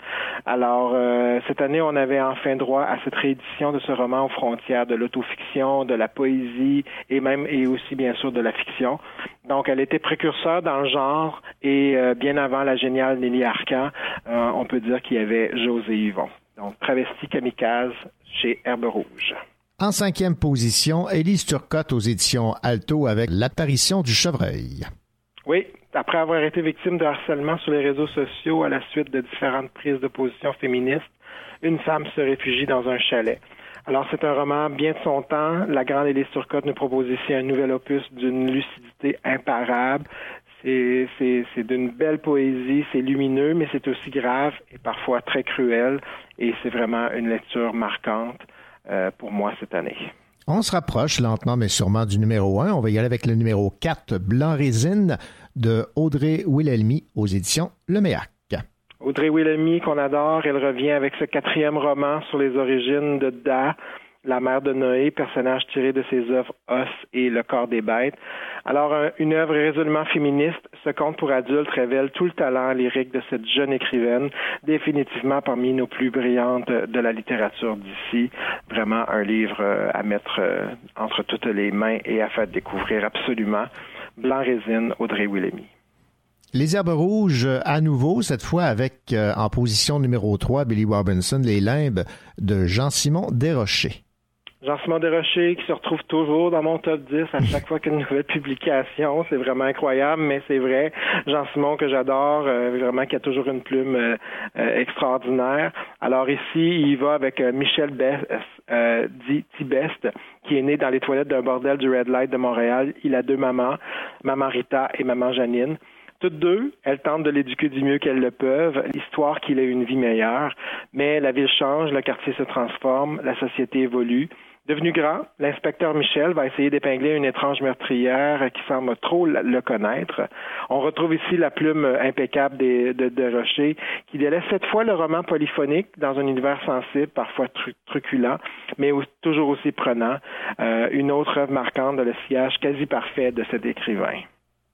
Alors euh, cette année, on avait enfin droit à cette réédition de ce roman aux frontières de l'autofiction, de la poésie et même et aussi bien sûr de la fiction. Donc, elle était précurseur dans le genre et euh, bien avant la géniale Nelly Arcan, euh, on peut dire qu'il y avait José Yvon. Donc, Travesti Kamikaze chez Herbe Rouge. En cinquième position, Élise Turcotte aux éditions Alto avec l'apparition du chevreuil. Oui, après avoir été victime de harcèlement sur les réseaux sociaux à la suite de différentes prises de position féministes, une femme se réfugie dans un chalet. Alors, c'est un roman bien de son temps. La grande Élise Turcotte nous propose ici un nouvel opus d'une lucidité imparable. C'est, d'une belle poésie, c'est lumineux, mais c'est aussi grave et parfois très cruel. Et c'est vraiment une lecture marquante euh, pour moi cette année. On se rapproche lentement mais sûrement du numéro 1. On va y aller avec le numéro 4, Blanc Résine, de Audrey Wilhelmy aux éditions Le Méac. Audrey Wilhelmy, qu'on adore, elle revient avec ce quatrième roman sur les origines de Da, la mère de Noé, personnage tiré de ses œuvres Os et Le corps des bêtes. Alors, un, une œuvre résolument féministe, ce conte pour adultes révèle tout le talent lyrique de cette jeune écrivaine, définitivement parmi nos plus brillantes de la littérature d'ici. Vraiment un livre euh, à mettre euh, entre toutes les mains et à faire découvrir absolument. Blanc résine, Audrey Wilhelmy. Les Herbes Rouges, à nouveau, cette fois avec euh, en position numéro 3, Billy Robinson, Les Limbes de Jean-Simon Desrochers. Jean-Simon Desrochers qui se retrouve toujours dans mon top 10 à chaque fois qu'il y a une nouvelle publication. C'est vraiment incroyable, mais c'est vrai. Jean-Simon que j'adore, euh, vraiment qui a toujours une plume euh, euh, extraordinaire. Alors ici, il va avec euh, Michel Best, euh, dit Tibest, qui est né dans les toilettes d'un bordel du Red Light de Montréal. Il a deux mamans, maman Rita et maman Janine. Toutes deux, elles tentent de l'éduquer du mieux qu'elles le peuvent, l'histoire qu'il ait une vie meilleure. Mais la ville change, le quartier se transforme, la société évolue. Devenu grand, l'inspecteur Michel va essayer d'épingler une étrange meurtrière qui semble trop le connaître. On retrouve ici la plume impeccable des, de, de Rocher, qui délaisse cette fois le roman polyphonique dans un univers sensible, parfois tru- truculent, mais toujours aussi prenant. Euh, une autre œuvre marquante de le sillage quasi parfait de cet écrivain.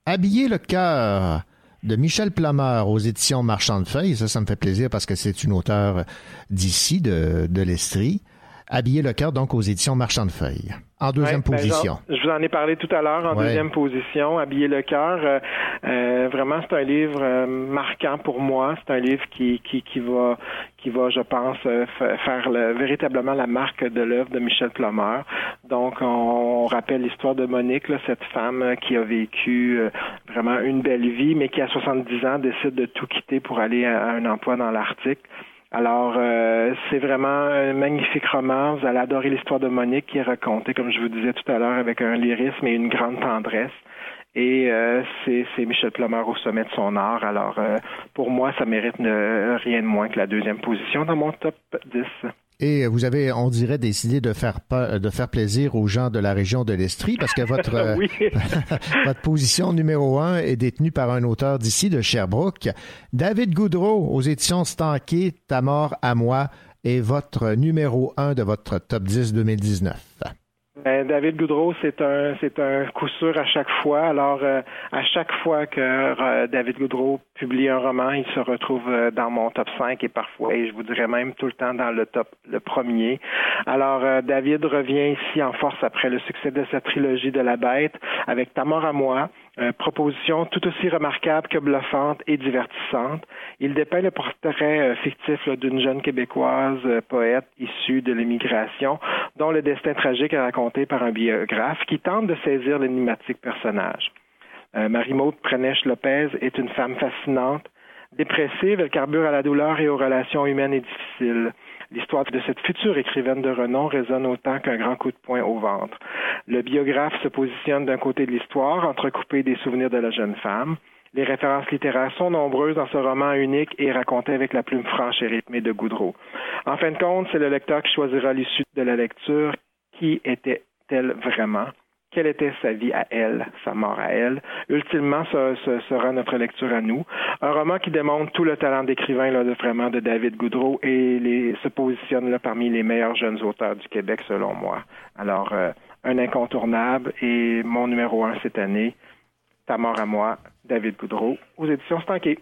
Habiller le cœur de Michel Plameur aux éditions Marchand de Feuilles. Ça, ça me fait plaisir parce que c'est une auteure d'ici, de, de l'Estrie. Habiller le cœur, donc, aux éditions Marchand de Feuilles. En deuxième Ouais, ben, position. genre, je vous en ai parlé tout à l'heure en Ouais. deuxième position, Habiller le cœur. euh, euh, vraiment, c'est un livre euh, marquant pour moi. C'est un livre qui, qui, qui va, qui va, je pense, fa- faire le- véritablement la marque de l'œuvre de Michel Plummer. Donc, on, rappelle l'histoire de Monique, là, cette femme qui a vécu euh, vraiment une belle vie, mais qui à 70 ans décide de tout quitter pour aller à, à un emploi dans l'Arctique. Alors, euh, c'est vraiment un magnifique roman. Vous allez adorer l'histoire de Monique qui est racontée, comme je vous disais tout à l'heure, avec un lyrisme et une grande tendresse. Et euh, c'est Michel Plummer au sommet de son art. Alors, euh, pour moi, ça mérite rien de moins que la deuxième position dans mon top 10. Et vous avez, on dirait, décidé de faire de faire plaisir aux gens de la région de l'Estrie parce que votre euh, Oui. votre position numéro un est détenue par un auteur d'ici de Sherbrooke, David Goudreau aux éditions Stanquet, Ta mort à moi est votre numéro un de votre top 10 2019. Ben, David Goudreau, c'est un c'est un coup sûr à chaque fois. Alors euh, à chaque fois que euh, David Goudreau publie un roman, il se retrouve euh, dans mon top 5 et parfois, et je vous dirais même tout le temps dans le top le premier. Alors David revient ici en force après le succès de sa trilogie de la bête avec Ta mort à moi, euh, proposition tout aussi remarquable que bluffante et divertissante. Il dépeint le portrait euh, fictif d'une jeune québécoise euh, poète issue de l'immigration, dont le destin tragique est raconté par un biographe qui tente de saisir l'énigmatique personnage. Euh, Marie-Maude Prenèche-Lopez est une femme fascinante. Dépressive, elle carbure à la douleur et aux relations humaines et difficiles. L'histoire de cette future écrivaine de renom résonne autant qu'un grand coup de poing au ventre. Le biographe se positionne d'un côté de l'histoire, entrecoupé des souvenirs de la jeune femme. Les références littéraires sont nombreuses dans ce roman unique et raconté avec la plume franche et rythmée de Goudreau. En fin de compte, c'est le lecteur qui choisira l'issue de la lecture. Qui était-elle vraiment? Quelle était sa vie à elle, sa mort à elle? Ultimement, ce, ce sera notre lecture à nous. Un roman qui démontre tout le talent d'écrivain là, de, vraiment de David Goudreau et les, se positionne là, parmi les meilleurs jeunes auteurs du Québec, selon moi. Alors, euh, un incontournable et mon numéro un cette année, Ta mort à moi, David Goudreau, aux éditions Stanquet.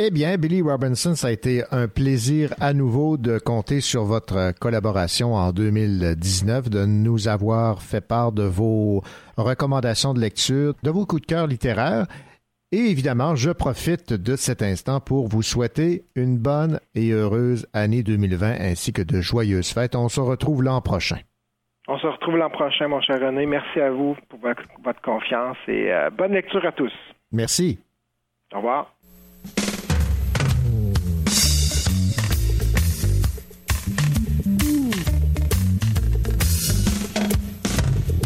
Eh bien, Billy Robinson, ça a été un plaisir à nouveau de compter sur votre collaboration en 2019, de nous avoir fait part de vos recommandations de lecture, de vos coups de cœur littéraires. Et évidemment, je profite de cet instant pour vous souhaiter une bonne et heureuse année 2020 ainsi que de joyeuses fêtes. On se retrouve l'an prochain. On se retrouve l'an prochain, mon cher René. Merci à vous pour votre, confiance et euh, bonne lecture à tous. Merci. Au revoir.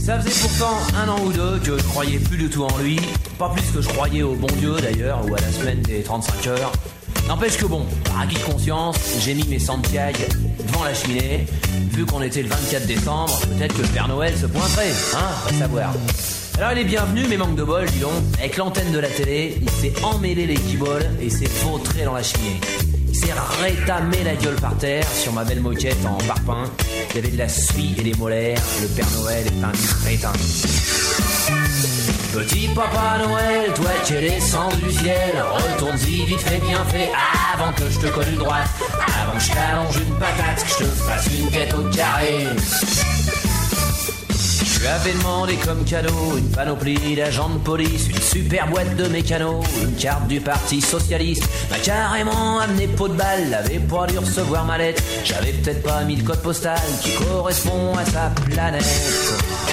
Ça faisait pourtant un an ou deux que je croyais plus du tout en lui, pas plus que je croyais au bon Dieu d'ailleurs, ou à la semaine des 35 heures. N'empêche que bon, par acquis de conscience, j'ai mis mes Santiago devant la cheminée. Vu qu'on était le 24 décembre, peut-être que le Père Noël se pointerait, hein, va savoir. Alors il est bienvenu, mais manque de bol, dis donc. Avec l'antenne de la télé, il s'est emmêlé les guiboles et s'est vautré dans la cheminée. S'est rétamé la gueule par terre sur ma belle moquette en parpaing. Il y avait de la suie et des molaires. Le Père Noël est un crétin. Petit Papa Noël, toi qui es descendu du ciel, retourne-y vite fait bien fait avant que je te colle une droite, avant que je t'allonge une patate, que je te fasse une tête au carré. Lui avais demandé comme cadeau une panoplie d'agents de police, une super boîte de mécano, une carte du parti socialiste. M'a carrément amené pot de balle, avait pas dû recevoir ma lettre. J'avais peut-être pas mis le code postal qui correspond à sa planète.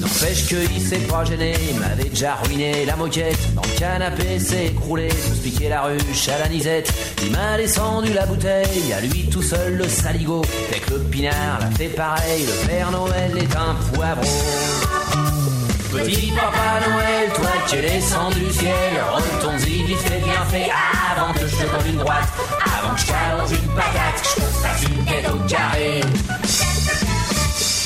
N'empêche qu'il s'est pas gêné, il m'avait déjà ruiné la moquette. Dans le canapé s'est écroulé pour se piquer la ruche à la nisette. Il m'a descendu la bouteille, à lui tout seul le saligo. Avec le pinard l'a fait pareil, le Père Noël est un poivreau. Petit Papa Noël, toi qui es descendu du ciel, retourne-y vite fait bien fait avant que je te une droite, avant que je une patate, que je fasse une tête au carré.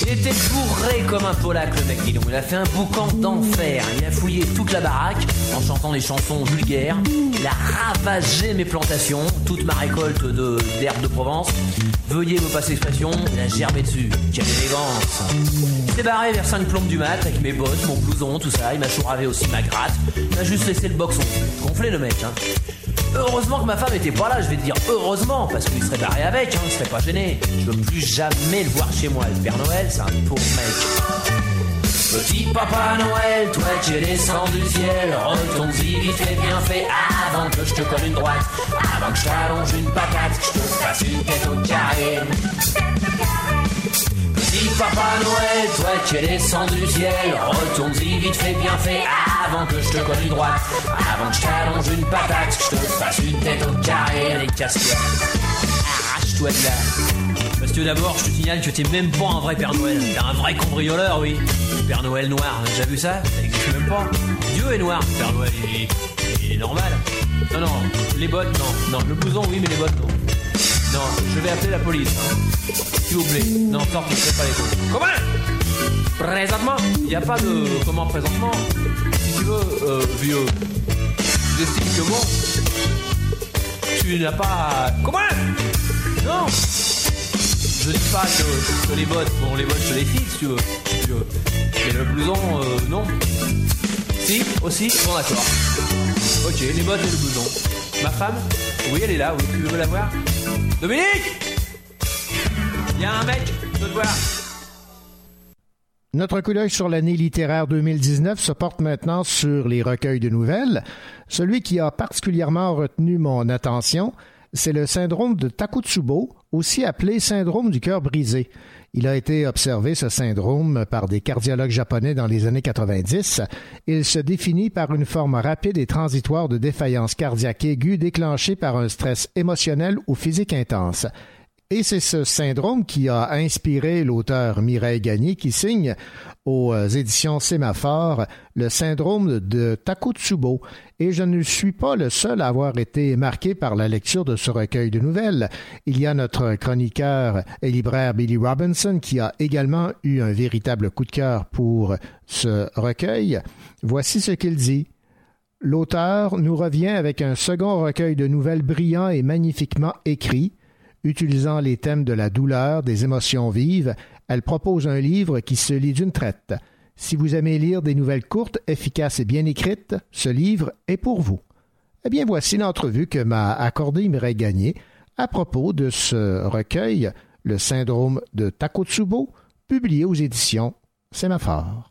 Il était bourré comme un polac, le mec, donc. Il a fait un boucan d'enfer. Il a fouillé toute la baraque en chantant des chansons vulgaires. Il a ravagé mes plantations, toute ma récolte de- d'herbes de Provence. Veuillez me passer l'expression, il a germé dessus. Quelle élégance. Il s'est barré vers 5 plombes du mat avec mes bottes, mon blouson, tout ça. Il m'a chouravé aussi ma gratte. Il m'a juste laissé le boxon. Gonflé le mec, hein. Heureusement que ma femme était pas là, je vais te dire heureusement, parce qu'il serait barré avec, hein, il serait pas gêné. Je veux plus jamais le voir chez moi. Le Père Noël, c'est un pauvre mec. Petit Papa Noël, toi qui es descendu du ciel, retourne-y vite fait bien fait avant que je te colle une droite, avant que je t'allonge une patate, que je te fasse une tête au carré. Petit Papa Noël, toi qui es descendu du ciel, retourne-y vite fait bien fait avant que je te colle une droite, avant que je t'allonge une patate, que je te fasse une tête au carré. Allez, casse-toi. Arrache-toi de là. Monsieur, d'abord, je te signale que t'es même pas un vrai Père Noël. T'es un vrai cambrioleur, oui. Père Noël noir, t'as déjà vu ça? Ça existe même pas. Dieu est noir, Père Noël, est, il est normal. Non, non, les bottes, non. Non, le blouson, oui, mais les bottes, non. Non, je vais appeler la police. S'il vous plaît. Non, sortez, faites pas les choses. Comment Présentement Il n'y a pas de... Comment présentement Si tu veux, euh, vieux, j'estime que tu n'as pas... Comment Non Je dis pas que, les bottes, bon les bottes je les fixe si tu veux, tu veux. Mais le blouson, euh, non. Si, aussi, bon d'accord. Ok, les bottes et le blouson. Ma femme Oui, elle est là, oui, tu veux la voir Dominique Il mec, je te voir. Notre coup d'œil sur l'année littéraire 2019 se porte maintenant sur les recueils de nouvelles. Celui qui a particulièrement retenu mon attention, c'est le syndrome de Takotsubo, aussi appelé syndrome du cœur brisé. Il a été observé, ce syndrome, par des cardiologues japonais dans les années 90. Il se définit par une forme rapide et transitoire de défaillance cardiaque aiguë déclenchée par un stress émotionnel ou physique intense. Et c'est ce syndrome qui a inspiré l'auteur Mireille Gagné qui signe aux euh, éditions Sémaphore le syndrome de Takotsubo. Et je ne suis pas le seul à avoir été marqué par la lecture de ce recueil de nouvelles. Il y a notre chroniqueur et libraire Billy Robinson qui a également eu un véritable coup de cœur pour ce recueil. Voici ce qu'il dit. L'auteur nous revient avec un second recueil de nouvelles brillant et magnifiquement écrit. Utilisant les thèmes de la douleur, des émotions vives, elle propose un livre qui se lit d'une traite. Si vous aimez lire des nouvelles courtes, efficaces et bien écrites, ce livre est pour vous. Eh bien, voici l'entrevue que m'a accordée Mireille Gagné à propos de ce recueil, Le syndrome de Takotsubo, publié aux éditions Sémaphore.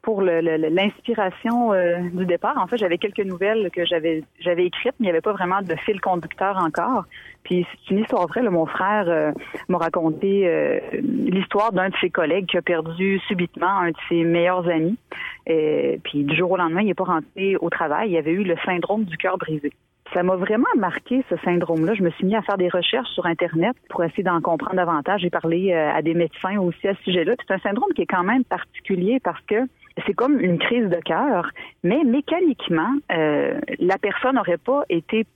pour l'inspiration euh, du départ. En fait, j'avais quelques nouvelles que j'avais écrites, mais il n'y avait pas vraiment de fil conducteur encore. Puis c'est une histoire vraie. là. mon frère euh, m'a raconté euh, l'histoire d'un de ses collègues qui a perdu subitement un de ses meilleurs amis. Et, puis du jour au lendemain, il n'est pas rentré au travail. Il avait eu le syndrome du cœur brisé. Ça m'a vraiment marqué ce syndrome-là. Je me suis mis à faire des recherches sur Internet pour essayer d'en comprendre davantage. J'ai parlé euh, à des médecins aussi à ce sujet-là. C'est un syndrome qui est quand même particulier parce que c'est comme une crise de cœur, mais mécaniquement, la personne n'aurait pas été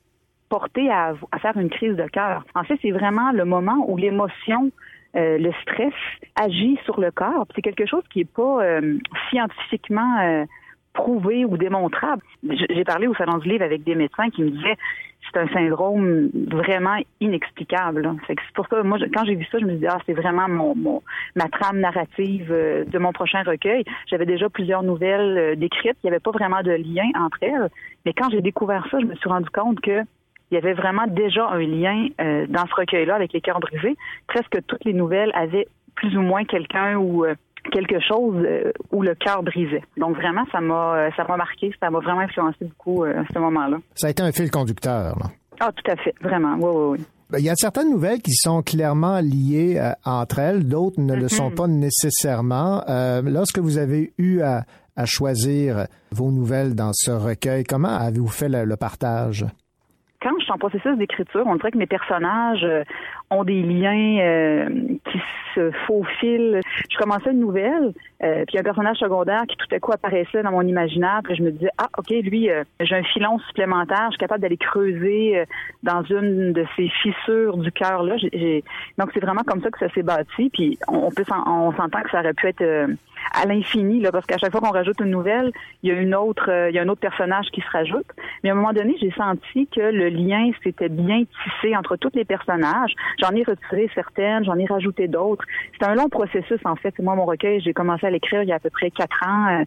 portée à, faire une crise de cœur. En fait, c'est vraiment le moment où l'émotion, euh, le stress agit sur le corps. C'est quelque chose qui n'est pas euh, scientifiquement euh, prouvé ou démontrable. J'ai parlé au Salon du Livre avec des médecins qui me disaient c'est un syndrome vraiment inexplicable. C'est pour ça, moi, quand j'ai vu ça, je me suis dit, ah, c'est vraiment mon, mon- ma trame narrative euh, de mon prochain recueil. J'avais déjà plusieurs nouvelles euh, décrites. Il n'y avait pas vraiment de lien entre elles. Mais quand j'ai découvert ça, je me suis rendu compte que il y avait vraiment déjà un lien euh, dans ce recueil-là avec les cœurs brisés. Presque toutes les nouvelles avaient plus ou moins quelqu'un ou euh, quelque chose euh, où le cœur brisait. Donc vraiment, ça m'a ça m'a marqué, ça m'a vraiment influencé beaucoup à ce moment-là. Ça a été un fil conducteur. là. Ah, tout à fait, vraiment. Oui, oui, oui. Ben, Il y a certaines nouvelles qui sont clairement liées euh, entre elles, d'autres ne le sont Mhm. pas nécessairement. Euh, lorsque vous avez eu à, à choisir vos nouvelles dans ce recueil, comment avez-vous fait le, le partage? En processus d'écriture, on dirait que mes personnages euh, ont des liens euh, qui se faufilent. Je commençais une nouvelle, euh, puis un personnage secondaire qui tout à coup apparaissait dans mon imaginaire, puis je me disais ah ok lui euh, j'ai un filon supplémentaire, je suis capable d'aller creuser euh, dans une de ces fissures du cœur là. J'ai- Donc c'est vraiment comme ça que ça s'est bâti, puis on, peut on s'entend que ça aurait pu être euh, à l'infini là, parce qu'à chaque fois qu'on rajoute une nouvelle, il y a une autre, euh, il y a un autre personnage qui se rajoute. Mais à un moment donné, j'ai senti que le lien s'était bien tissé entre tous les personnages. J'en ai retiré certaines, j'en ai rajouté d'autres. C'est un long processus en fait. Moi, mon recueil, j'ai commencé à l'écrire il y a à peu près quatre ans. Euh,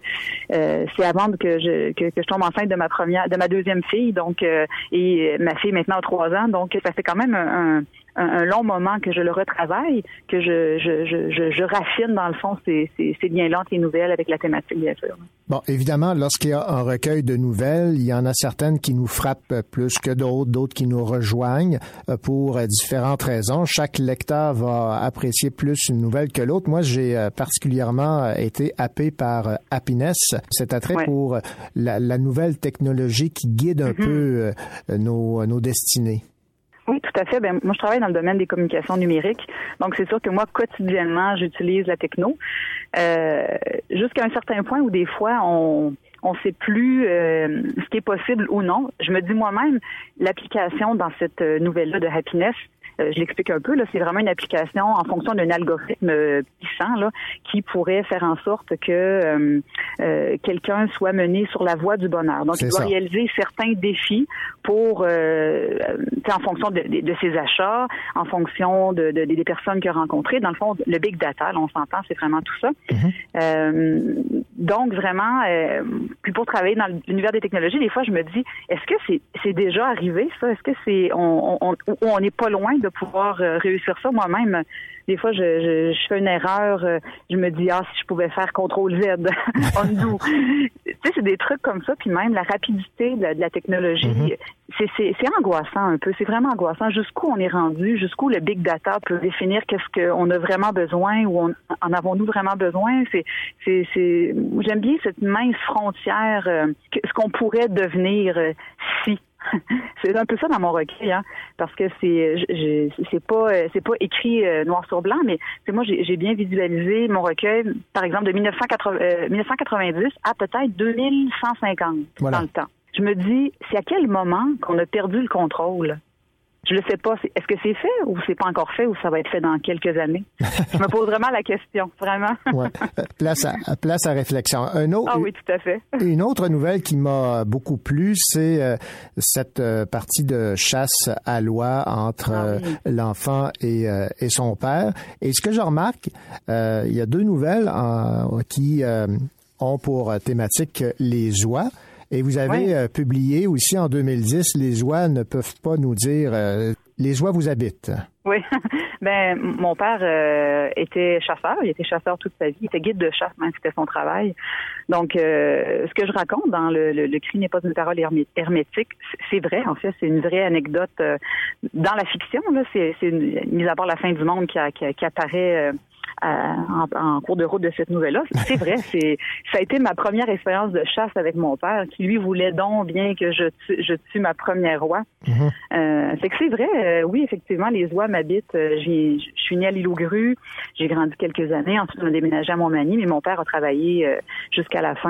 euh, c'est avant que je que, que je tombe enceinte de ma première, de ma deuxième fille. Donc, euh, et ma fille maintenant a trois ans. Donc, ça fait quand même un, un un, un long moment que je le retravaille, que je, je, je, je, je raffine dans le fond ces, ces, ces liens-là entre les nouvelles avec la thématique, bien sûr. Bon, évidemment, lorsqu'il y a un recueil de nouvelles, il y en a certaines qui nous frappent plus que d'autres, d'autres qui nous rejoignent euh, pour euh, différentes raisons. Chaque lecteur va apprécier plus une nouvelle que l'autre. Moi, j'ai euh, particulièrement été happé par Happiness, cet attrait Ouais. pour la, la nouvelle technologie qui guide un Mhm. peu nos, nos destinées. Oui, tout à fait. Ben, moi, je travaille dans le domaine des communications numériques. Donc, c'est sûr que moi, quotidiennement, j'utilise la techno. Euh, jusqu'à un certain point où des fois, on on sait plus euh, ce qui est possible ou non. Je me dis moi-même, l'application dans cette euh, nouvelle-là de Happiness, euh, je l'explique un peu, là, c'est vraiment une application en fonction d'un algorithme euh, puissant là, qui pourrait faire en sorte que euh, quelqu'un soit mené sur la voie du bonheur. Donc, il doit ça. réaliser certains défis pour, tu sais, en fonction de, de- de ses achats, en fonction de, de- des personnes qu'il a rencontrées. Dans le fond, le big data, là, on s'entend, c'est vraiment tout ça. Euh, donc, vraiment, puis pour travailler dans l'univers des technologies, des fois, je me dis, est-ce que c'est déjà arrivé, ça? Est-ce que c'est on on, on, on n'est pas loin de pouvoir euh, réussir ça moi-même? Des fois, je, je, je fais une erreur, euh, je me dis, ah, si je pouvais faire CTRL Z, undo. tu sais, c'est des trucs comme ça, puis même la rapidité de la, de la technologie, c'est c'est- c'est angoissant un peu. C'est vraiment angoissant. Jusqu'où on est rendu, jusqu'où le big data peut définir qu'est-ce qu'on a vraiment besoin ou on, en avons-nous vraiment besoin? C'est, j'aime bien cette mince frontière, euh, ce qu'on pourrait devenir euh, si. c'est un peu ça dans mon recueil, hein, parce que c'est, c'est pas, euh, c'est pas écrit euh, noir sur blanc, mais c'est moi j'ai j'ai bien visualisé mon recueil, par exemple de 1980, euh, 1990 à peut-être 2150 Voilà. dans le temps. Je me dis, c'est à quel moment qu'on a perdu le contrôle? Je le sais pas. Est-ce que c'est fait ou c'est pas encore fait ou ça va être fait dans quelques années? Je me pose vraiment la question, vraiment. Ouais. Euh, Place à, place à réflexion. Un autre, Ah oui, tout à fait. Une autre nouvelle qui m'a beaucoup plu, c'est euh, cette euh, partie de chasse à loi entre euh, l'enfant et, et son père. Et ce que je remarque, il y a deux nouvelles qui ont pour thématique les oies. Et vous avez euh, publié aussi en 2010, les oies ne peuvent pas nous dire, euh, les oies vous habitent. Oui. Ben, mon père euh, était chasseur. Il était chasseur toute sa vie. Il était guide de chasse, même c'était son travail. Donc, euh, ce que je raconte dans le, le, le cri n'est pas une parole hermé- hermétique, c'est vrai. En fait, c'est une vraie anecdote euh, dans la fiction. Là, c'est, c'est une- mis à part la fin du monde qui, a- qui, a- qui apparaît. Euh, en, en cours de route de cette nouvelle-là. C'est vrai, c'est ça a été ma première expérience de chasse avec mon père, qui lui voulait donc bien que je tue, je tue ma première oie. Euh, c'est que c'est vrai, euh, oui, effectivement, les oies m'habitent. Je suis née à l'île aux Grues, j'ai grandi quelques années, ensuite on a déménagé à Montmagny, mais mon père a travaillé euh, jusqu'à la fin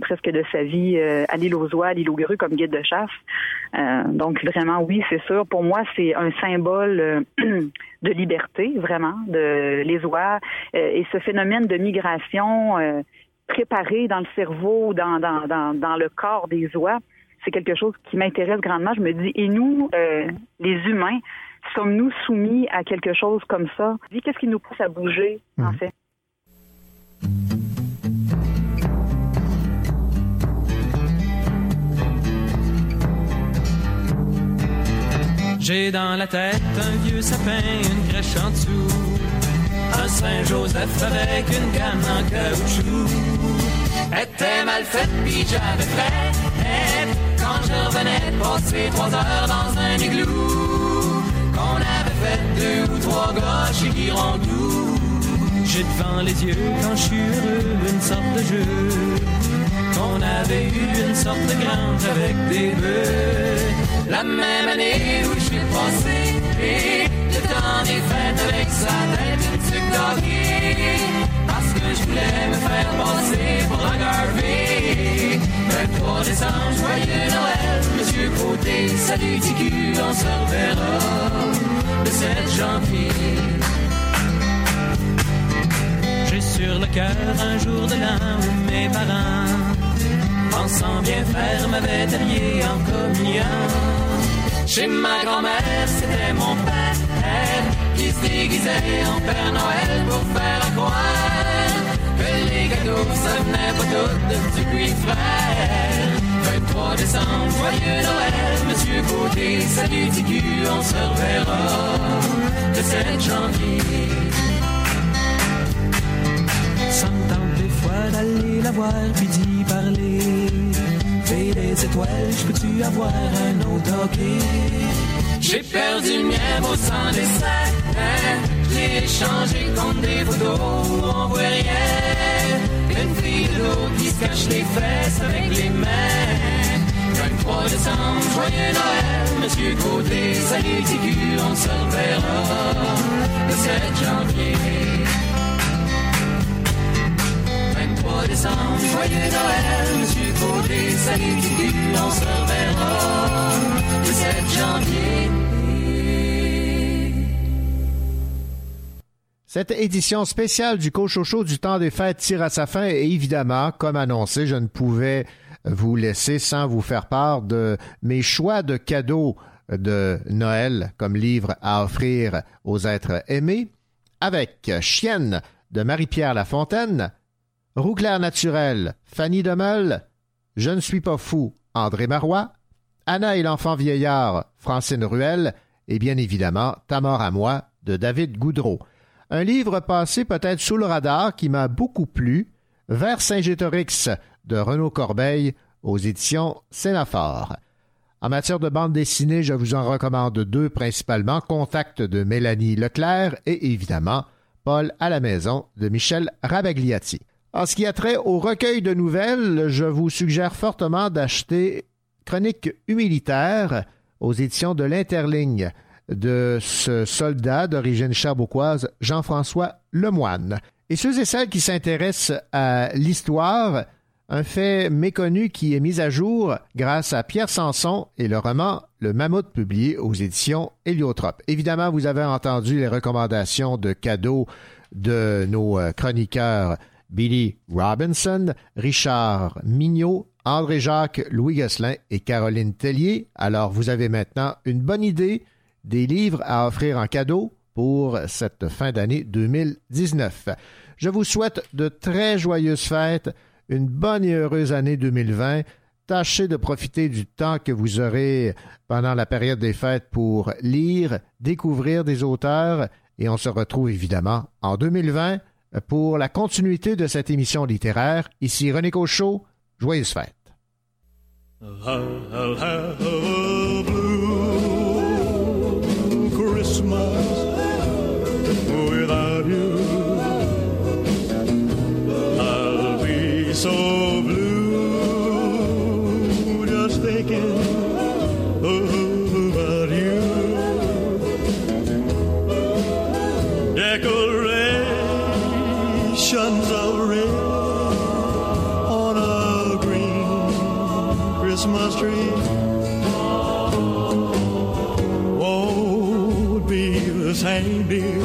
presque de sa vie à l'île aux oies, à l'île aux Grues comme guide de chasse. Donc vraiment, oui, c'est sûr. Pour moi, c'est un symbole de liberté, vraiment, de les euh, et ce phénomène de migration. euh, préparé dans le cerveau, dans, dans, dans, dans le corps des oies, c'est quelque chose qui m'intéresse grandement. Je me dis, et nous, euh, les humains, sommes-nous soumis à quelque chose comme ça? Dis, Qu'est-ce qui nous pousse à bouger, en fait? J'ai dans la tête un vieux sapin, une crèche en dessous. Un Saint-Joseph avec une canne en caoutchouc. Était mal faite, pis j'avais fait quand je revenais passer trois heures dans un igloo. Qu'on avait fait deux ou trois gars chez Girondou. J'ai devant les yeux quand je suis heureux une sorte de jeu. Qu'on avait eu une sorte de grange avec des bœufs. La même année où je suis passé, et le temps des fêtes avec sa tête d'hockey. Parce que je voulais me faire passer pour un Garvey. 23 décembre, joyeux Noël, Monsieur Côté, salut TQ, on se reverra le 7 janvier. J'ai sur le cœur un jour de l'an où mes parents, pensant bien faire, m'avaient habillé en communion. Chez ma grand-mère, c'était mon père qui se déguisait en Père Noël pour faire croire que les gâteaux, ça venait pas tout de Dupuis frère. 23 décembre, joyeux Noël, Monsieur Côté, salut TQ, on se reverra le 7 janvier. Ça me des fois d'aller la voir puis d'y parler. Fais des étoiles, je peux-tu avoir un autre hockey? J'ai perdu le mien au sang des l'ai échangé contre des photos où on voit rien. Une fille de qui se cache les fesses avec les mains. 23 décembre, joyeux Noël, Monsieur Côté, salut TQ, on se reverra le 7 janvier. 23 décembre, joyeux Noël, Monsieur Côté, salut TQ, on se reverra le 7 janvier. Cette édition spéciale du Cochocho du temps des fêtes tire à sa fin et évidemment, comme annoncé, je ne pouvais vous laisser sans vous faire part de mes choix de cadeaux de Noël comme livre à offrir aux êtres aimés avec Chienne de Marie-Pierre Lafontaine, Roux clair naturel, Fanny Demeul, Je ne suis pas fou, André Marois, Anna et l'enfant vieillard, Francine Ruel, et bien évidemment Ta mort à moi de David Goudreau. Un livre passé peut-être sous le radar qui m'a beaucoup plu, Vers Saint-Gétorix de Renaud Corbeil aux éditions Sénaphore. En matière de bande dessinée, je vous en recommande deux principalement, Contact de Mélanie Leclerc et évidemment Paul à la maison de Michel Rabagliati. En ce qui a trait au recueil de nouvelles, je vous suggère fortement d'acheter Chronique humilitaire aux éditions de l'Interligne de ce soldat d'origine chabouquoise, Jean-François Lemoine. Et ceux et celles qui s'intéressent à l'histoire, un fait méconnu qui est mis à jour grâce à Pierre Sanson et le roman Le Mammouth publié aux éditions Héliotrope. Évidemment, vous avez entendu les recommandations de cadeaux de nos euh, chroniqueurs Billy Robinson, Richard Mignot, André-Jacques Louis Gosselin et Caroline Tellier. Alors, vous avez maintenant une bonne idée des livres à offrir en cadeau pour cette fin d'année 2019. Je vous souhaite de très joyeuses fêtes, une bonne et heureuse année 2020. Tâchez de profiter du temps que vous aurez pendant la période des fêtes pour lire, découvrir des auteurs et on se retrouve évidemment en 2020 pour la continuité de cette émission littéraire. Ici René Cochot, joyeuses fêtes. Christmas tree won't be the same, dear,